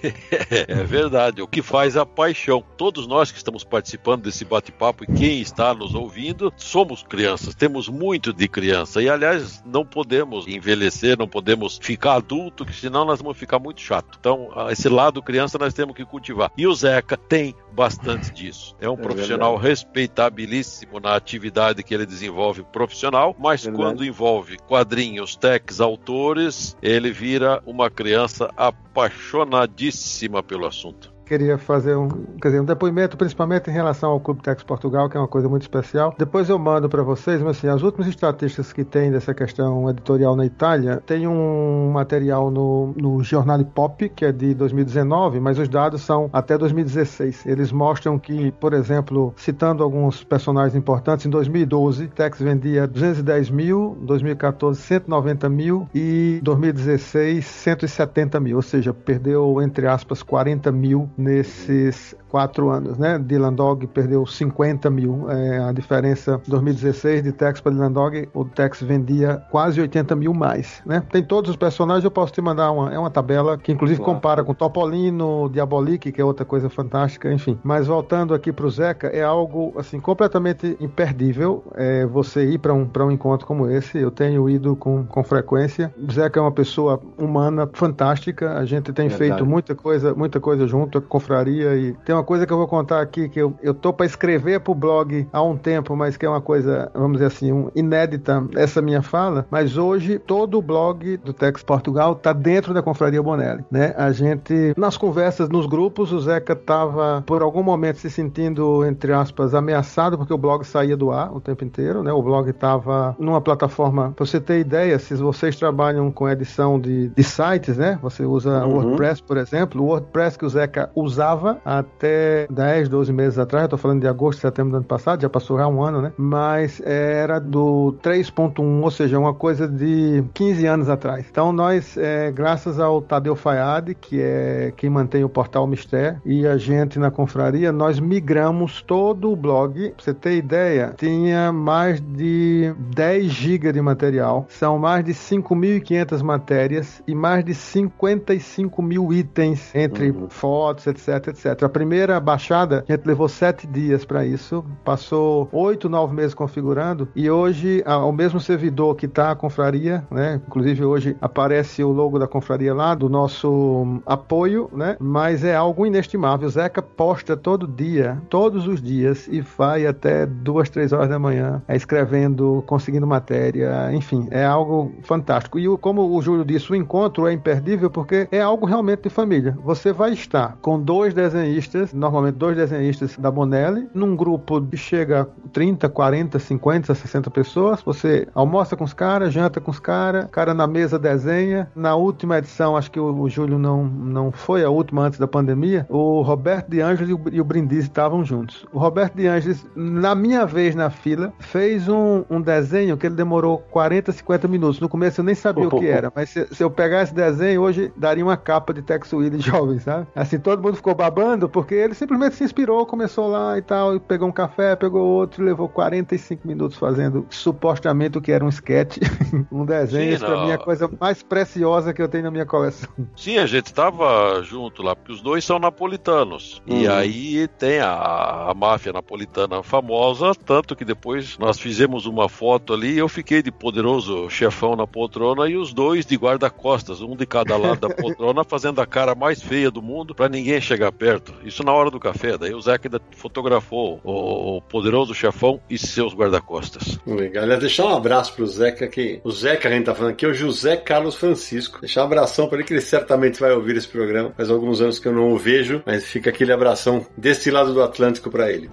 é verdade. O que faz a paixão. Todos nós que estamos participando desse bate-papo e quem está nos ouvindo, somos crianças. Temos muito de criança. E, aliás, não podemos envelhecer, não podemos ficar adulto, que senão nós vamos ficar muito chato. Então, esse lado criança nós temos que cultivar. E o Zeca tem bastante disso. É um é profissional verdade. respeitabilíssimo na atividade que ele desenvolve profissional, mas verdade. quando envolve quadrinhos, techs, autores, ele vira uma criança apaixonadíssima pelo assunto queria fazer um, quer dizer, um depoimento, principalmente em relação ao Clube Tex Portugal, que é uma coisa muito especial. Depois eu mando para vocês, mas assim, as últimas estatísticas que tem dessa questão editorial na Itália, tem um material no, no Jornal Pop, que é de 2019, mas os dados são até 2016. Eles mostram que, por exemplo, citando alguns personagens importantes, em 2012, Tex vendia 210 mil, 2014, 190 mil e 2016, 170 mil, ou seja, perdeu, entre aspas, 40 mil nesses quatro anos, né? Dylan Dog perdeu 50 mil. É, a diferença 2016 de Tex para Dylan Dog, o Tex vendia quase 80 mil mais, né? Tem todos os personagens, eu posso te mandar uma, é uma tabela que inclusive claro. compara com Topolino, Diabolique, que é outra coisa fantástica, enfim. Mas voltando aqui para o Zeca, é algo assim completamente imperdível é, você ir para um, um encontro como esse. Eu tenho ido com, com frequência. O Zeca é uma pessoa humana fantástica. A gente tem Verdade. feito muita coisa, muita coisa junto confraria e tem uma coisa que eu vou contar aqui que eu, eu tô para escrever pro blog há um tempo, mas que é uma coisa, vamos dizer assim, um, inédita essa minha fala, mas hoje todo o blog do Tex Portugal tá dentro da Confraria Bonelli, né? A gente, nas conversas, nos grupos, o Zeca tava por algum momento se sentindo, entre aspas, ameaçado porque o blog saía do ar o tempo inteiro, né? O blog tava numa plataforma, pra você ter ideia, se vocês trabalham com edição de, de sites, né? Você usa uhum. WordPress, por exemplo, o WordPress que o Zeca usava até 10, 12 meses atrás, eu tô falando de agosto, setembro do ano passado, já passou já um ano, né? Mas era do 3.1, ou seja, uma coisa de 15 anos atrás. Então nós, é, graças ao Tadeu Fayad, que é quem mantém o portal Mistério, e a gente na confraria, nós migramos todo o blog, pra você ter ideia, tinha mais de 10 GB de material, são mais de 5.500 matérias e mais de 55 mil itens entre uhum. fotos, etc, etc. A primeira baixada, a gente levou sete dias para isso, passou oito, nove meses configurando e hoje o mesmo servidor que está a confraria, né? Inclusive hoje aparece o logo da confraria lá, do nosso apoio, né? Mas é algo inestimável. O Zeca posta todo dia, todos os dias e vai até duas, três horas da manhã é, escrevendo, conseguindo matéria, enfim, é algo fantástico. E como o Júlio disse, o encontro é imperdível porque é algo realmente de família. Você vai estar com dois desenhistas, normalmente dois desenhistas da Bonelli, num grupo que chega a 30, 40, 50, 60 pessoas. Você almoça com os caras, janta com os caras, cara na mesa desenha. Na última edição, acho que o, o Júlio não, não foi a última antes da pandemia, o Roberto de Angelis e o, e o Brindisi estavam juntos. O Roberto de Angelis, na minha vez na fila, fez um, um desenho que ele demorou 40, 50 minutos. No começo eu nem sabia o que era, mas se, se eu pegar esse desenho hoje, daria uma capa de Tex Willis jovem, sabe? Assim, todo mundo ficou babando porque ele simplesmente se inspirou, começou lá e tal, e pegou um café, pegou outro, levou 45 minutos fazendo supostamente o que era um sketch, [laughs] um desenho. Isso pra mim é a coisa mais preciosa que eu tenho na minha coleção. Sim, a gente tava junto lá, porque os dois são napolitanos. Uhum. E aí tem a, a máfia napolitana famosa, tanto que depois nós fizemos uma foto ali, eu fiquei de poderoso chefão na poltrona e os dois de guarda-costas, um de cada lado da [laughs] poltrona, fazendo a cara mais feia do mundo para ninguém chegar perto. Isso na hora do café. Daí o Zeca fotografou o, o poderoso chefão e seus guarda-costas. Legal. Aliás, deixar um abraço pro Zeca aqui. O Zeca que a gente tá falando aqui é o José Carlos Francisco. Deixar um abração para ele que ele certamente vai ouvir esse programa. Faz alguns anos que eu não o vejo, mas fica aquele abração desse lado do Atlântico para ele.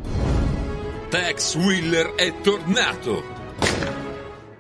Tex Wheeler é tornado.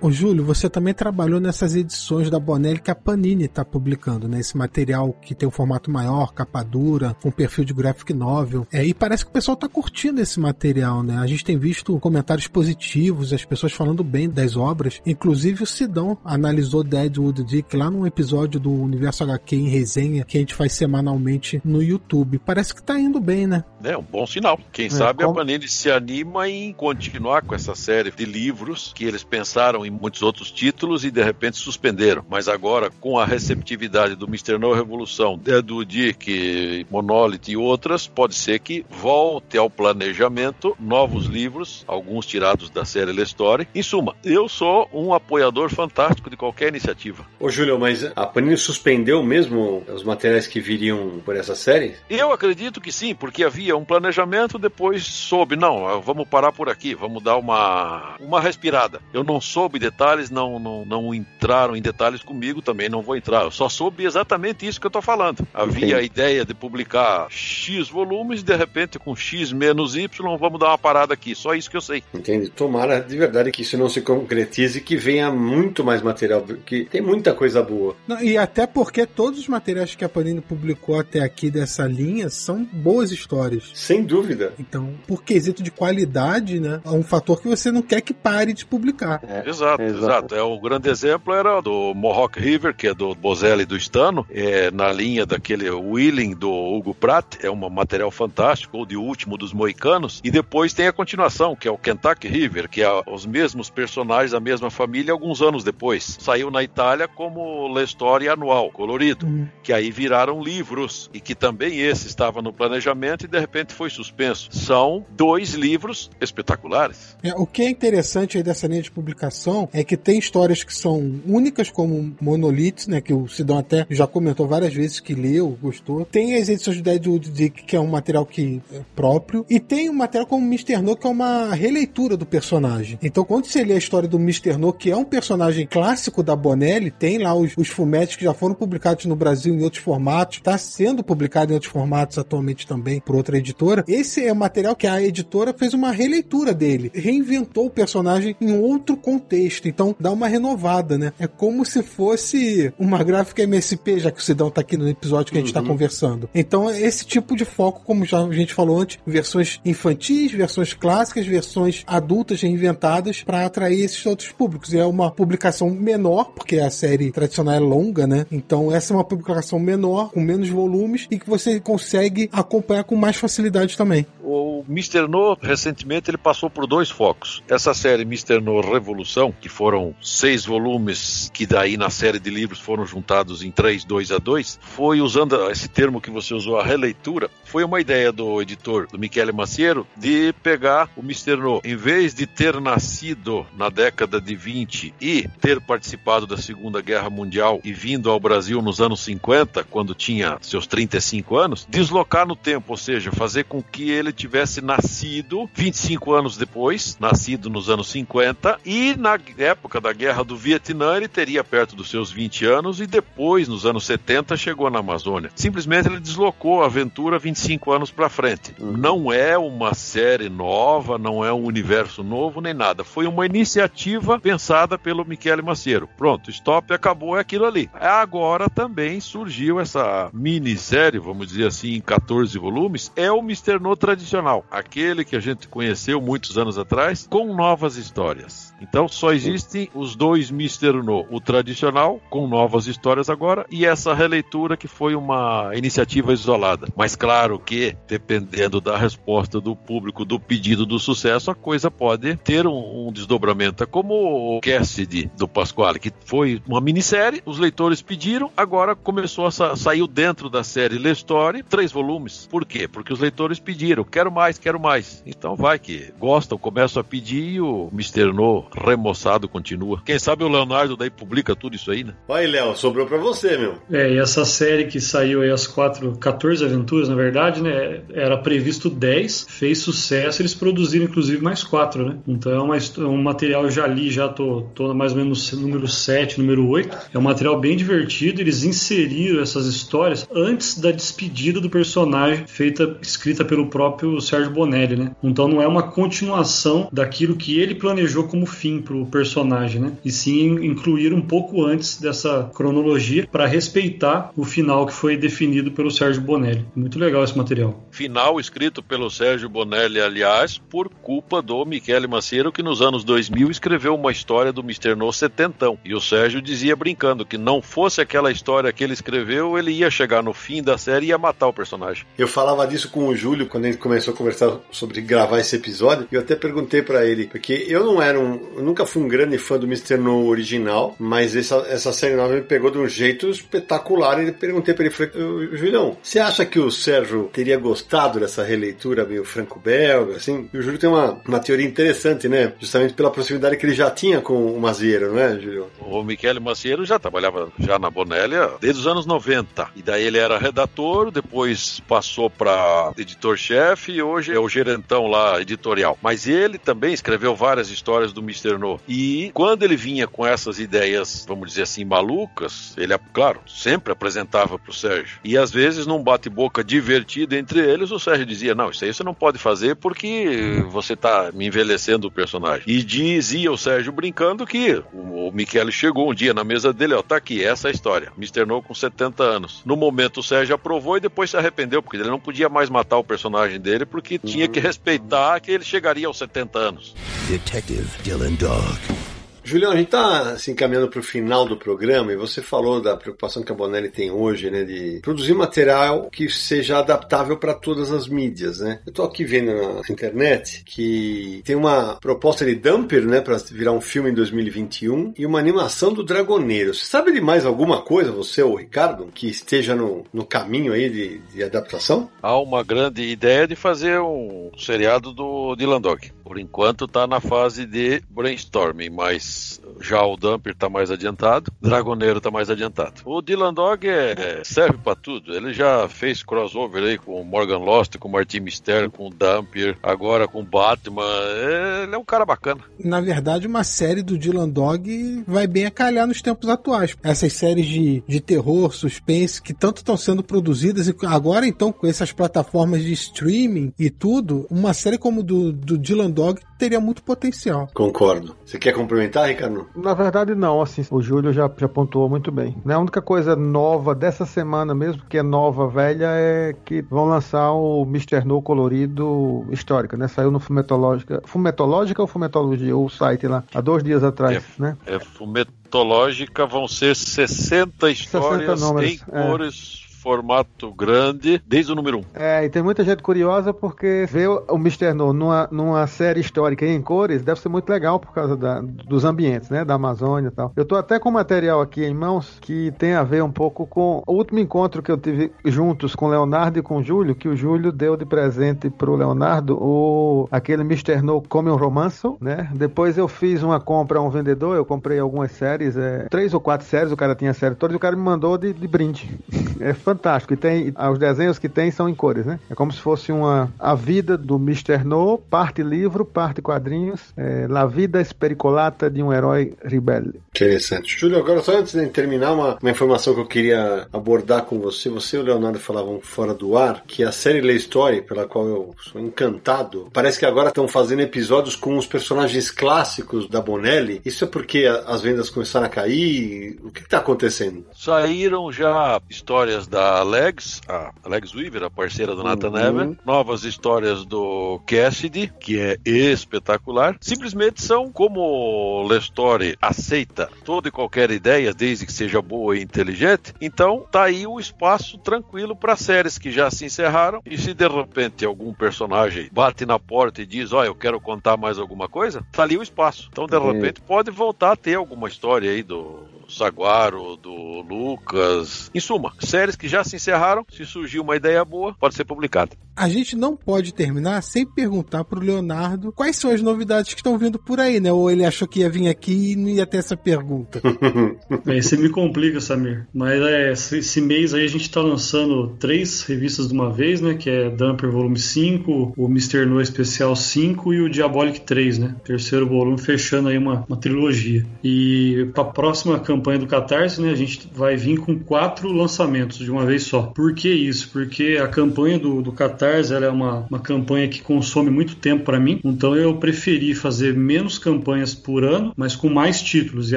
Ô Júlio, você também trabalhou nessas edições da Bonelli que a Panini está publicando, né? Esse material que tem um formato maior, capa dura, com perfil de graphic novel. É, e parece que o pessoal está curtindo esse material, né? A gente tem visto comentários positivos, as pessoas falando bem das obras. Inclusive o Sidão analisou Deadwood Dick lá num episódio do Universo HQ em resenha que a gente faz semanalmente no YouTube. Parece que está indo bem, né? É um bom sinal. Quem é, sabe como... a Panini se anima em continuar com essa série de livros que eles pensaram em muitos outros títulos e de repente suspenderam. Mas agora, com a receptividade do Mr. No Revolução, do Dick, Monolith e outras, pode ser que volte ao planejamento novos livros, alguns tirados da série Le Story. Em suma, eu sou um apoiador fantástico de qualquer iniciativa. Ô, Júlio, mas a Panini suspendeu mesmo os materiais que viriam por essa série? Eu acredito que sim, porque havia um planejamento, depois soube, não, vamos parar por aqui, vamos dar uma, uma respirada. Eu não soube soube detalhes, não, não, não entraram em detalhes comigo, também não vou entrar. Eu só soube exatamente isso que eu estou falando. Havia a ideia de publicar X volumes, de repente com X menos Y, vamos dar uma parada aqui. Só isso que eu sei. Entende? Tomara de verdade que isso não se concretize, que venha muito mais material, porque tem muita coisa boa. Não, e até porque todos os materiais que a Panini publicou até aqui dessa linha são boas histórias. Sem dúvida. Então, por quesito de qualidade, né, é um fator que você não quer que pare de publicar. É. Exato. Exato, exato. exato. É, o grande exemplo era do Mohawk River, que é do Bozelli do Stano, é, na linha daquele Willing do Hugo Pratt, é um material fantástico, ou de último dos moicanos, e depois tem a continuação, que é o Kentucky River, que é os mesmos personagens, a mesma família, alguns anos depois. Saiu na Itália como La Storia anual, colorido, uhum. que aí viraram livros, e que também esse estava no planejamento e de repente foi suspenso. São dois livros espetaculares. É, o que é interessante aí dessa linha de publicação é que tem histórias que são únicas, como Monolith, né? Que o Sidão até já comentou várias vezes que leu, gostou. Tem as edições do Deadwood Dick, que é um material que é próprio. E tem um material como Mr. No, que é uma releitura do personagem. Então, quando você lê a história do Mr. No, que é um personagem clássico da Bonelli, tem lá os, os fumetes que já foram publicados no Brasil em outros formatos, está sendo publicado em outros formatos atualmente também por outra editora. Esse é um material que a editora fez uma releitura dele, reinventou o personagem em outro contexto texto, então dá uma renovada, né? É como se fosse uma gráfica MSP, já que o Sidão tá aqui no episódio que a gente tá uhum. conversando. Então, é esse tipo de foco, como já a gente falou antes, versões infantis, versões clássicas, versões adultas reinventadas para atrair esses outros públicos. E é uma publicação menor, porque a série tradicional é longa, né? Então, essa é uma publicação menor, com menos volumes e que você consegue acompanhar com mais facilidade também. O Mr. No, recentemente, ele passou por dois focos. Essa série Mr. No Revolução, que foram seis volumes, que daí na série de livros foram juntados em três, dois a dois, foi usando esse termo que você usou, a releitura, foi uma ideia do editor, do Michele Maciero, de pegar o Mr. No, em vez de ter nascido na década de 20 e ter participado da Segunda Guerra Mundial e vindo ao Brasil nos anos 50, quando tinha seus 35 anos, deslocar no tempo, ou seja, fazer com que ele tivesse nascido 25 anos depois, nascido nos anos 50, e na época da Guerra do Vietnã ele teria perto dos seus 20 anos e depois, nos anos 70, chegou na Amazônia. Simplesmente ele deslocou a aventura 25 anos para frente. Uhum. Não é uma série nova, não é um universo novo nem nada. Foi uma iniciativa pensada pelo Michele Maceiro. Pronto, stop, acabou, é aquilo ali. Agora também surgiu essa minissérie, vamos dizer assim, em 14 volumes, é o Mr. No tradicional, aquele que a gente conheceu muitos anos atrás, com novas histórias. Então só existem os dois Mr. No, o tradicional, com novas histórias agora, e essa releitura que foi uma iniciativa isolada. Mas claro que, dependendo da resposta do público, do pedido do sucesso, a coisa pode ter um, um desdobramento. É como o Cassidy do Pasquale, que foi uma minissérie, os leitores pediram, agora começou a sa saiu dentro da série Le Story, três volumes. Por quê? Porque os leitores pediram, quero mais, quero mais. Então vai que gostam, começam a pedir e o Mr. No remoçado continua. Quem sabe o Leonardo daí publica tudo isso aí, né? Vai, Léo, sobrou pra você, meu. É, e essa série que saiu aí, as quatro, 14 aventuras, na verdade, né? Era previsto 10, fez sucesso, eles produziram inclusive mais quatro, né? Então é uma, um material, eu já li, já tô, tô mais ou menos número 7, número 8. É um material bem divertido, eles inseriram essas histórias antes da despedida do personagem, feita, escrita pelo próprio Sérgio Bonelli, né? Então não é uma continuação daquilo que ele planejou como fim pro personagem, né? E sim incluir um pouco antes dessa cronologia para respeitar o final que foi definido pelo Sérgio Bonelli. Muito legal esse material. Final escrito pelo Sérgio Bonelli, aliás, por culpa do Michele Maceiro, que nos anos 2000 escreveu uma história do Mr. No setentão. E o Sérgio dizia brincando que não fosse aquela história que ele escreveu, ele ia chegar no fim da série e ia matar o personagem. Eu falava disso com o Júlio quando a gente começou a conversar sobre gravar esse episódio. Eu até perguntei para ele, porque eu não era um. Eu nunca fui um grande fã do Mr. No original, mas essa, essa série nova me pegou de um jeito espetacular. E perguntei para ele, falei, Julião, você acha que o Sérgio teria gostado dessa releitura meio franco-belga, assim? E o Júlio tem uma, uma teoria interessante, né? Justamente pela proximidade que ele já tinha com o Mazieiro, não é, Júlio? O Michele Mazieiro já trabalhava já na Bonélia desde os anos 90. E daí ele era redator, depois passou para editor-chefe e hoje é o gerentão lá editorial. Mas ele também escreveu várias histórias do Mr. No. E quando ele vinha com essas ideias, vamos dizer assim, malucas, ele, claro, sempre apresentava para o Sérgio. E às vezes, num bate-boca divertido entre eles, o Sérgio dizia: Não, isso aí você não pode fazer porque você está me envelhecendo o personagem. E dizia o Sérgio brincando que o, o Michele chegou um dia na mesa dele: Ó, tá aqui, essa é a história. Mr. No com 70 anos. No momento, o Sérgio aprovou e depois se arrependeu, porque ele não podia mais matar o personagem dele, porque tinha que respeitar que ele chegaria aos 70 anos. Detective Dylan Dog. Julião, a gente está assim, caminhando para o final do programa e você falou da preocupação que a Bonelli tem hoje, né, de produzir material que seja adaptável para todas as mídias, né? Eu estou aqui vendo na internet que tem uma proposta de Dumper, né, para virar um filme em 2021 e uma animação do Dragoneiro. Você sabe de mais alguma coisa, você ou o Ricardo, que esteja no, no caminho aí de, de adaptação? Há uma grande ideia de fazer um seriado do Dylan Dog. Por enquanto está na fase de brainstorming, mas já o Dumper está mais adiantado, Dragoneiro está mais adiantado. O Dylan Dog é, serve para tudo. Ele já fez crossover aí com Morgan Lost, com Martin Mysterio, com o Dumper, agora com Batman. É, ele é um cara bacana. Na verdade, uma série do Dylan Dog vai bem a calhar nos tempos atuais. Essas séries de, de terror, suspense, que tanto estão sendo produzidas, e agora então com essas plataformas de streaming e tudo, uma série como do, do Dylan Dog teria muito potencial. Concordo. Você quer complementar, Ricardo? Na verdade, não. Assim, o Júlio já, já pontuou muito bem. Né? A única coisa nova dessa semana mesmo, que é nova, velha, é que vão lançar o Mr. No colorido histórica, né? Saiu no Fumetológica. Fumetológica ou Fumetologia? O site lá, há dois dias atrás, é, né? É Fumetológica, vão ser 60 histórias 60 em é. Formato grande desde o número 1. Um. É, e tem muita gente curiosa porque ver o Mr. No numa, numa série histórica em cores deve ser muito legal por causa da, dos ambientes, né? Da Amazônia e tal. Eu tô até com material aqui em mãos que tem a ver um pouco com o último encontro que eu tive juntos com o Leonardo e com o Júlio, que o Júlio deu de presente pro Leonardo o aquele Mr. No Come um Romance, né? Depois eu fiz uma compra a um vendedor, eu comprei algumas séries, é, três ou quatro séries, o cara tinha série toda, e o cara me mandou de, de brinde. [laughs] É fantástico. E tem os desenhos que tem são em cores, né? É como se fosse uma a vida do Mr. No, parte livro, parte quadrinhos, é, La Vida Espericolata de um herói rebelde. Interessante. Júlio, agora só antes de terminar, uma, uma informação que eu queria abordar com você. Você e o Leonardo falavam fora do ar que a série Lay Story, pela qual eu sou encantado, parece que agora estão fazendo episódios com os personagens clássicos da Bonelli. Isso é porque as vendas começaram a cair? O que está acontecendo? Saíram já histórias da Alex, a Alex Weaver, a parceira do Nathan uhum. Never, novas histórias do Cassidy, que é espetacular. Simplesmente são como Lestori aceita toda e qualquer ideia, desde que seja boa e inteligente. Então, tá aí o espaço tranquilo para séries que já se encerraram. E se de repente algum personagem bate na porta e diz: Ó, oh, eu quero contar mais alguma coisa, tá ali o espaço. Então, de é. repente, pode voltar a ter alguma história aí do Saguaro, do Lucas. Em suma, séries que já se encerraram, se surgir uma ideia boa, pode ser publicada. A gente não pode terminar sem perguntar pro Leonardo quais são as novidades que estão vindo por aí, né? Ou ele achou que ia vir aqui e não ia ter essa pergunta. [laughs] é, você me complica, Samir. Mas é, esse mês aí a gente tá lançando três revistas de uma vez, né? Que é Dumper Volume 5, o Mr. No Especial 5 e o Diabolic 3, né? Terceiro volume, fechando aí uma, uma trilogia. E pra próxima campanha do Catarse, né, a gente vai vir com quatro lançamentos de uma vez só. Por que isso? Porque a campanha do, do Catarse é uma, uma campanha que consome muito tempo para mim, então eu preferi fazer menos campanhas por ano, mas com mais títulos, e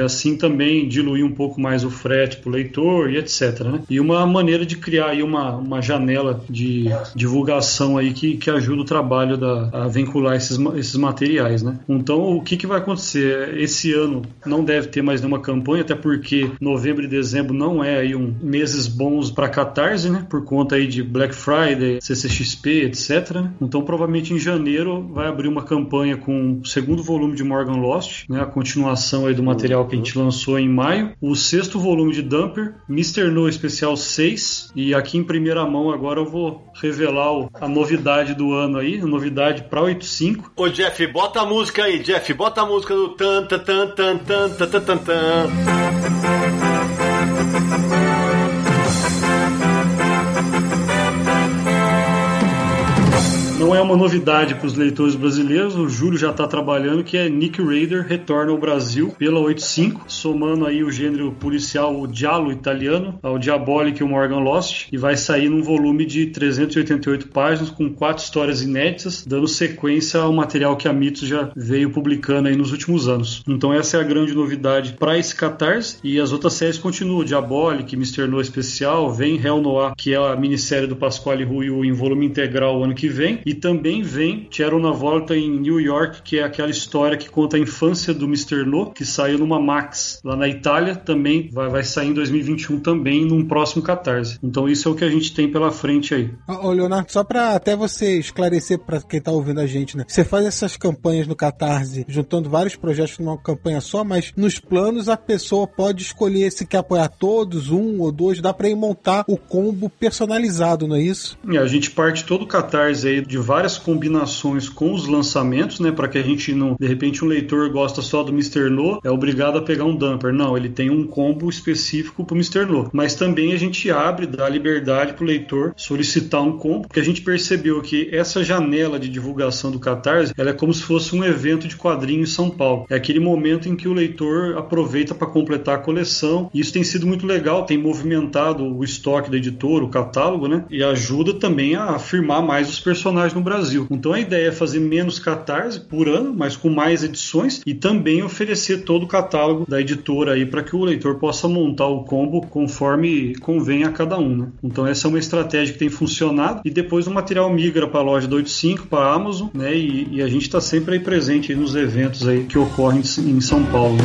assim também diluir um pouco mais o frete para o leitor e etc. Né? E uma maneira de criar aí uma, uma janela de divulgação aí que, que ajuda o trabalho da, a vincular esses, esses materiais. Né? Então, o que, que vai acontecer? Esse ano não deve ter mais nenhuma campanha, até por porque novembro e dezembro não é aí um meses bons para catarse, né? Por conta aí de Black Friday, CCXP, etc. Né? Então provavelmente em janeiro vai abrir uma campanha com o segundo volume de Morgan Lost, né? A continuação aí do material que a gente lançou em maio, o sexto volume de Dumper, Mr. No Especial 6 e aqui em primeira mão agora eu vou revelar a novidade do ano aí, a novidade para 85. Ô Jeff, bota a música aí, Jeff, bota a música do tan tan tan tan tan tan tan tan. É uma novidade para os leitores brasileiros, o Júlio já está trabalhando, que é Nick Raider retorna ao Brasil pela 85, somando aí o gênero policial o Giallo italiano ao Diabolic e o Morgan Lost, e vai sair num volume de 388 páginas com quatro histórias inéditas, dando sequência ao material que a Mitos já veio publicando aí nos últimos anos. Então essa é a grande novidade para esse Catarse, e as outras séries continuam, Diabolic, Mr. No Especial, vem Hell Noir, que é a minissérie do Pasquale Ruiu em volume integral o ano que vem, e também vem C'era na Volta em New York, que é aquela história que conta a infância do Mr. No, que saiu numa Max lá na Itália, também vai, vai sair em 2021 também num próximo Catarse. Então isso é o que a gente tem pela frente aí. Ô Leonardo, só para até você esclarecer para quem tá ouvindo a gente, né? Você faz essas campanhas no Catarse, juntando vários projetos numa campanha só, mas nos planos a pessoa pode escolher se quer apoiar todos, um ou dois, dá para ir montar o combo personalizado, não é isso? É, a gente parte todo o Catarse aí de várias combinações com os lançamentos, né? Para que a gente não, de repente, um leitor gosta só do Mr. No, é obrigado a pegar um dumper. Não, ele tem um combo específico para o Mr. No. Mas também a gente abre, dá liberdade para o leitor solicitar um combo, porque a gente percebeu que essa janela de divulgação do Catarse, ela é como se fosse um evento de quadrinho em São Paulo. É aquele momento em que o leitor aproveita para completar a coleção. Isso tem sido muito legal, tem movimentado o estoque da editora, o catálogo, né? E ajuda também a afirmar mais os personagens no Brasil. Então a ideia é fazer menos catarse por ano, mas com mais edições e também oferecer todo o catálogo da editora aí para que o leitor possa montar o combo conforme convém a cada um. Né? Então essa é uma estratégia que tem funcionado e depois o material migra para a loja do 85, para a Amazon, né? E, e a gente está sempre aí presente aí nos eventos aí que ocorrem em São Paulo.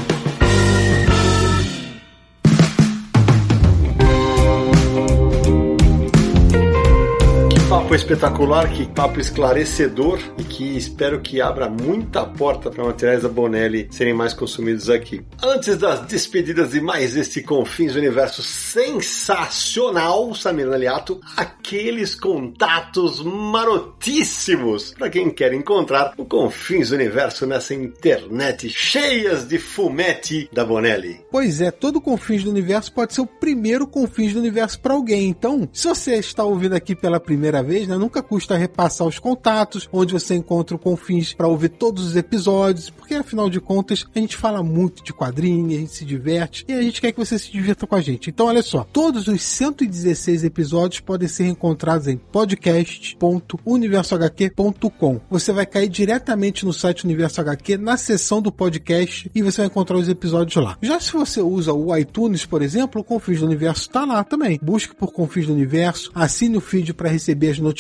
Espetacular, que papo esclarecedor e que espero que abra muita porta para materiais da Bonelli serem mais consumidos aqui. Antes das despedidas de mais este Confins Universo sensacional, Samir Naliato, aqueles contatos marotíssimos para quem quer encontrar o Confins Universo nessa internet cheias de fumete da Bonelli. Pois é, todo Confins do Universo pode ser o primeiro Confins do Universo para alguém. Então, se você está ouvindo aqui pela primeira vez, né, nunca custa repassar os contatos, onde você encontra o Confins para ouvir todos os episódios, porque afinal de contas a gente fala muito de quadrinhos, a gente se diverte e a gente quer que você se divirta com a gente. Então, olha só, todos os 116 episódios podem ser encontrados em podcast.universohq.com. Você vai cair diretamente no site Universo HQ, na seção do podcast, e você vai encontrar os episódios lá. Já se você usa o iTunes, por exemplo, o Confins do Universo está lá também. Busque por Confins do Universo, assine o feed para receber as notificações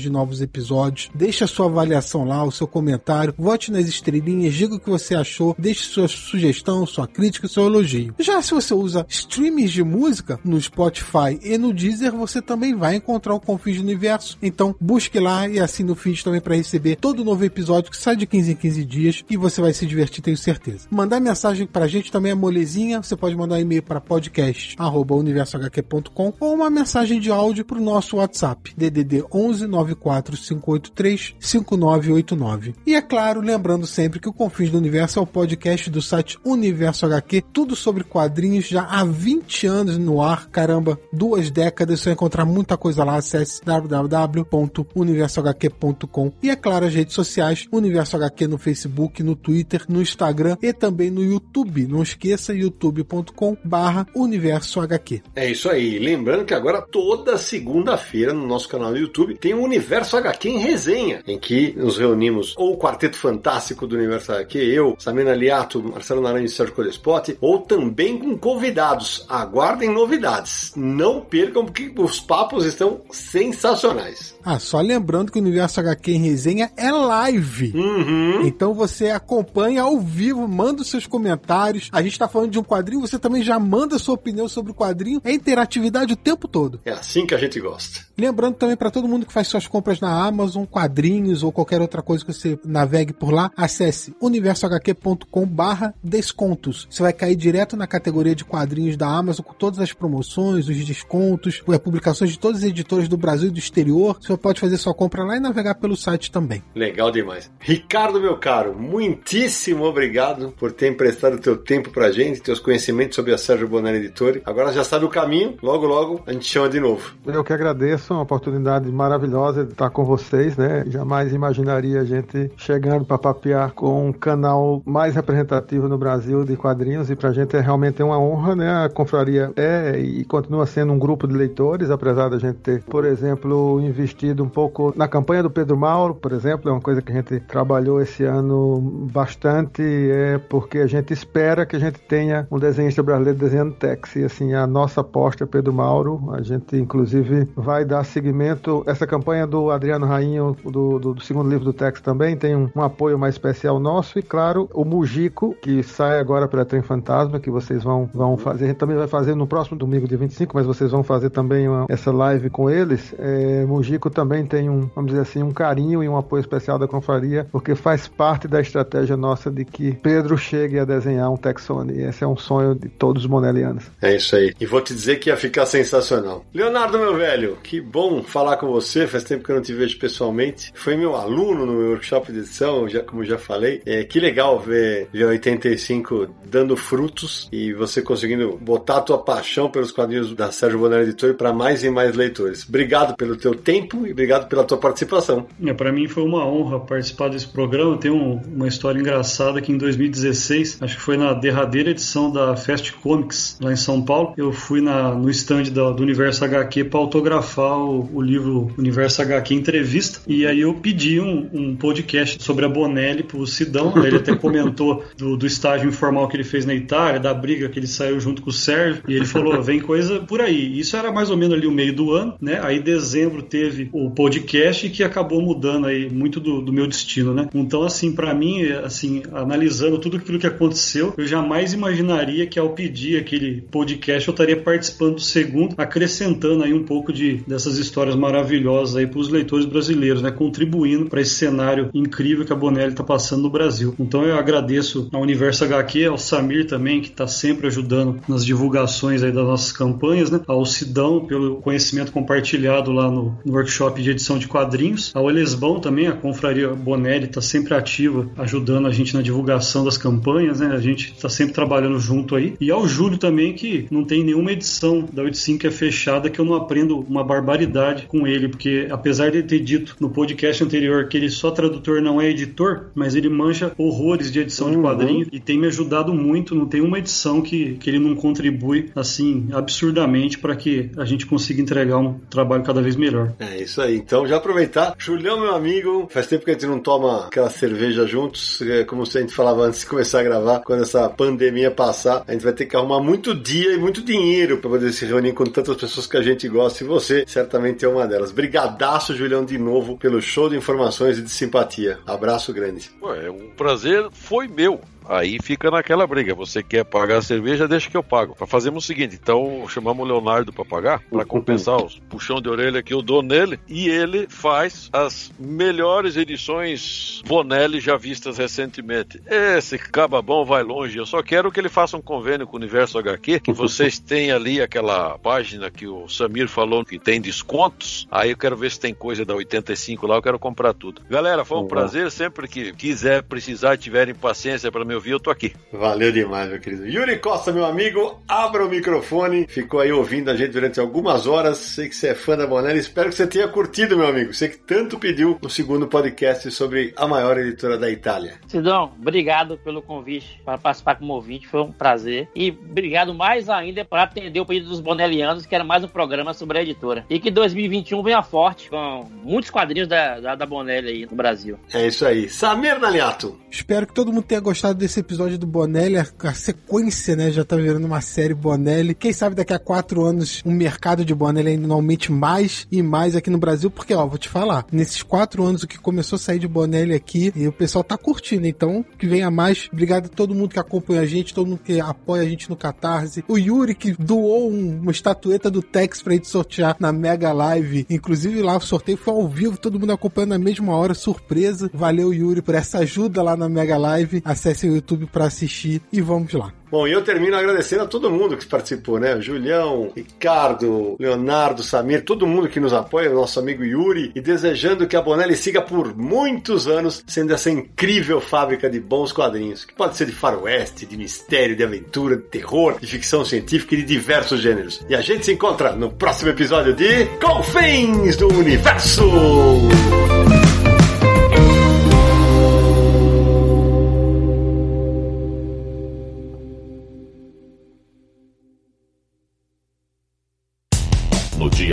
de novos episódios, deixe a sua avaliação lá, o seu comentário, vote nas estrelinhas, diga o que você achou, deixe sua sugestão, sua crítica, seu elogio. Já se você usa streams de música no Spotify e no Deezer, você também vai encontrar o Confins do Universo. Então, busque lá e assine o feed também para receber todo novo episódio que sai de 15 em 15 dias e você vai se divertir, tenho certeza. Mandar mensagem pra gente também é molezinha, você pode mandar um e-mail para podcast@universohq.com ou uma mensagem de áudio pro nosso WhatsApp, DDD 11 94 583 5989. E é claro, lembrando sempre que o Confins do Universo é o podcast do site Universo HQ, tudo sobre quadrinhos já há 20 anos no ar, caramba, duas décadas, você vai encontrar muita coisa lá, acesse www.universohq.com e é claro, as redes sociais, Universo HQ no Facebook, no Twitter, no Instagram e também no YouTube. Não esqueça, youtube.com barra Universo HQ. É isso aí. Lembrando que agora toda segunda-feira no nosso canal do YouTube tem o Universo HQ em resenha, em que nos reunimos ou o Quarteto Fantástico do Universo HQ, eu, Samina Liato, Marcelo Naranjo e Sérgio Codespot, ou também com convidados. Aguardem novidades. Não percam porque os papos estão sensacionais. Ah, só lembrando que o Universo HQ em resenha é live. Uhum. Então você acompanha ao vivo, manda os seus comentários. A gente tá falando de um quadrinho, você também já manda sua opinião sobre o quadrinho. É interatividade o tempo todo. É assim que a gente gosta. Lembrando também para todo mundo que faz suas compras na Amazon, quadrinhos ou qualquer outra coisa que você navegue por lá, acesse universohq.com barra descontos. Você vai cair direto na categoria de quadrinhos da Amazon com todas as promoções, os descontos, as publicações de todos os editores do Brasil e do exterior. Você pode fazer sua compra lá e navegar pelo site também. Legal demais. Ricardo, meu caro, muitíssimo obrigado por ter emprestado teu tempo pra gente, teus conhecimentos sobre a Sérgio Bonelli Editore. Agora já sabe o caminho, logo logo a gente chama de novo. Eu que agradeço, uma oportunidade maravilhosa de estar com vocês, né? Jamais imaginaria a gente chegando para papear com um canal mais representativo no Brasil de quadrinhos e pra gente é realmente uma honra, né? A confraria é e continua sendo um grupo de leitores, apesar da gente ter, por exemplo, investido um pouco na campanha do Pedro Mauro, por exemplo, é uma coisa que a gente trabalhou esse ano bastante, é porque a gente espera que a gente tenha um desenhista brasileiro desenhando Tex. E assim, a nossa aposta é Pedro Mauro. A gente, inclusive, vai dar seguimento. Essa campanha do Adriano Rainho, do, do, do segundo livro do Tex, também tem um, um, apoio mais especial nosso. E, claro, o Mujico, que sai agora pela Trem Fantasma, que vocês vão, vão fazer. A gente também vai fazer no próximo domingo, dia 25, mas vocês vão fazer também uma, essa live com eles. É, Mujico também tem um, vamos dizer assim, um carinho e um apoio especial da confraria, porque faz parte da estratégia nossa de que Pedro chegue a desenhar um Texone. Esse é um sonho de todos os monelianos. É isso aí. E vou te dizer que ia ficar sensacional. Leonardo, meu velho, que bom falar com você. Faz tempo que eu não te vejo pessoalmente. Foi meu aluno no workshop de edição, já, como já falei. É, que legal ver G85 dando frutos e você conseguindo botar a tua paixão pelos quadrinhos da Sérgio Bonelli Editor para mais e mais leitores. Obrigado pelo teu tempo e obrigado pela tua participação. É, para mim foi uma honra participar desse programa. Tem um, uma história engraçada que em 2016, acho que foi na derradeira edição da Fast Comics lá em São Paulo, eu fui na, no stand da, do Universo HQ para autografar o, o, livro Universo HQ Entrevista e aí eu pedi um, um podcast sobre a Bonelli pro Sidão. Ele até [laughs] comentou do, do estágio informal que ele fez na Itália, da briga que ele saiu junto com o Sérgio e ele falou: vem coisa por aí. Isso era mais ou menos ali o meio do ano, né? Aí dezembro teve o podcast que acabou mudando aí muito do, do meu destino, né? Então, assim, para mim, assim, analisando tudo aquilo que aconteceu, eu jamais imaginaria que ao pedir aquele podcast eu estaria participando do segundo, acrescentando aí um pouco de dessas histórias maravilhosas maravilhosas aí para os leitores brasileiros, né? Contribuindo para esse cenário incrível que a Bonelli está passando no Brasil. Então eu agradeço ao Universo HQ, ao Samir também, que está sempre ajudando nas divulgações aí das nossas campanhas, né? Ao Sidão pelo conhecimento compartilhado lá no, no workshop de edição de quadrinhos, ao Elesbão também, a confraria Bonelli está sempre ativa, ajudando a gente na divulgação das campanhas, né? A gente está sempre trabalhando junto aí. E ao Júlio também, que não tem nenhuma edição da 85 que é fechada que eu não aprendo uma barbaridade com ele, porque apesar de ter dito no podcast anterior que ele só tradutor não é editor, mas ele mancha horrores de edição uhum. de quadrinhos e tem me ajudado muito. Não tem uma edição que, que ele não contribui assim absurdamente para que a gente consiga entregar um trabalho cada vez melhor. É isso aí. Então já aproveitar. Julião, meu amigo, faz tempo que a gente não toma aquela cerveja juntos, é como a gente falava antes de começar a gravar, quando essa pandemia passar, a gente vai ter que arrumar muito dia e muito dinheiro para poder se reunir com tantas pessoas que a gente gosta e você certamente é uma delas. Brigadaço, Julião, de novo pelo show de informações e de simpatia. Abraço grande. Ué, um prazer foi meu. Aí fica naquela briga. Você quer pagar a cerveja, deixa que eu pago. Para fazermos o seguinte, então chamamos o Leonardo para pagar, para compensar os puxão de orelha que eu dou nele, e ele faz as melhores edições Bonelli já vistas recentemente. Esse cababão vai longe. Eu só quero que ele faça um convênio com o Universo HQ, que [laughs] vocês têm ali aquela página que o Samir falou que tem descontos. Aí eu quero ver se tem coisa da 85 lá, eu quero comprar tudo. Galera, foi um uhum. prazer. Sempre que quiser, precisar, tiverem paciência para me me ouvir, eu tô aqui. Valeu demais, meu querido. Yuri Costa, meu amigo, abra o microfone. Ficou aí ouvindo a gente durante algumas horas. Sei que você é fã da Bonelli. Espero que você tenha curtido, meu amigo. Você que tanto pediu o segundo podcast sobre a maior editora da Itália. Sidão, obrigado pelo convite para participar como ouvinte. Foi um prazer. E obrigado mais ainda por atender o pedido dos Bonellianos, que era mais um programa sobre a editora. E que 2021 venha forte, com muitos quadrinhos da, da, da Bonelli aí no Brasil. É isso aí. Samir Naliato. Espero que todo mundo tenha gostado desse episódio do Bonelli, a, sequência, né, já tá virando uma série Bonelli. Quem sabe daqui a quatro anos o mercado de Bonelli ainda não aumente mais e mais aqui no Brasil, porque, ó, vou te falar, nesses quatro anos o que começou a sair de Bonelli aqui, e o pessoal tá curtindo, então que venha mais. Obrigado a todo mundo que acompanha a gente, todo mundo que apoia a gente no Catarse. O Yuri que doou um, uma estatueta do Tex pra gente sortear na Mega Live. Inclusive lá o sorteio foi ao vivo, todo mundo acompanhando na mesma hora, surpresa. Valeu, Yuri, por essa ajuda lá na Mega Live. Acesse o YouTube para assistir e vamos lá. Bom, e eu termino agradecendo a todo mundo que participou, né? Julião, Ricardo, Leonardo, Samir, todo mundo que nos apoia, nosso amigo Yuri, e desejando que a Bonelli siga por muitos anos sendo essa incrível fábrica de bons quadrinhos, que pode ser de faroeste, de mistério, de aventura, de terror, de ficção científica e de diversos gêneros. E a gente se encontra no próximo episódio de Confins do Universo!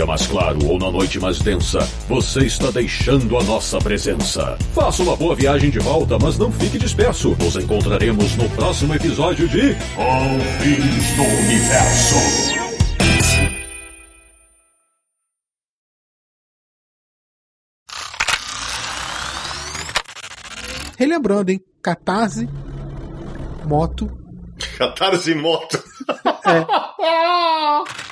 Dia mais claro ou na noite mais densa, você está deixando a nossa presença. Faça uma boa viagem de volta, mas não fique disperso. Nos encontraremos no próximo episódio de Confins do Universo. Relembrando, hein? Catarse, moto. Catarse moto. É. [laughs]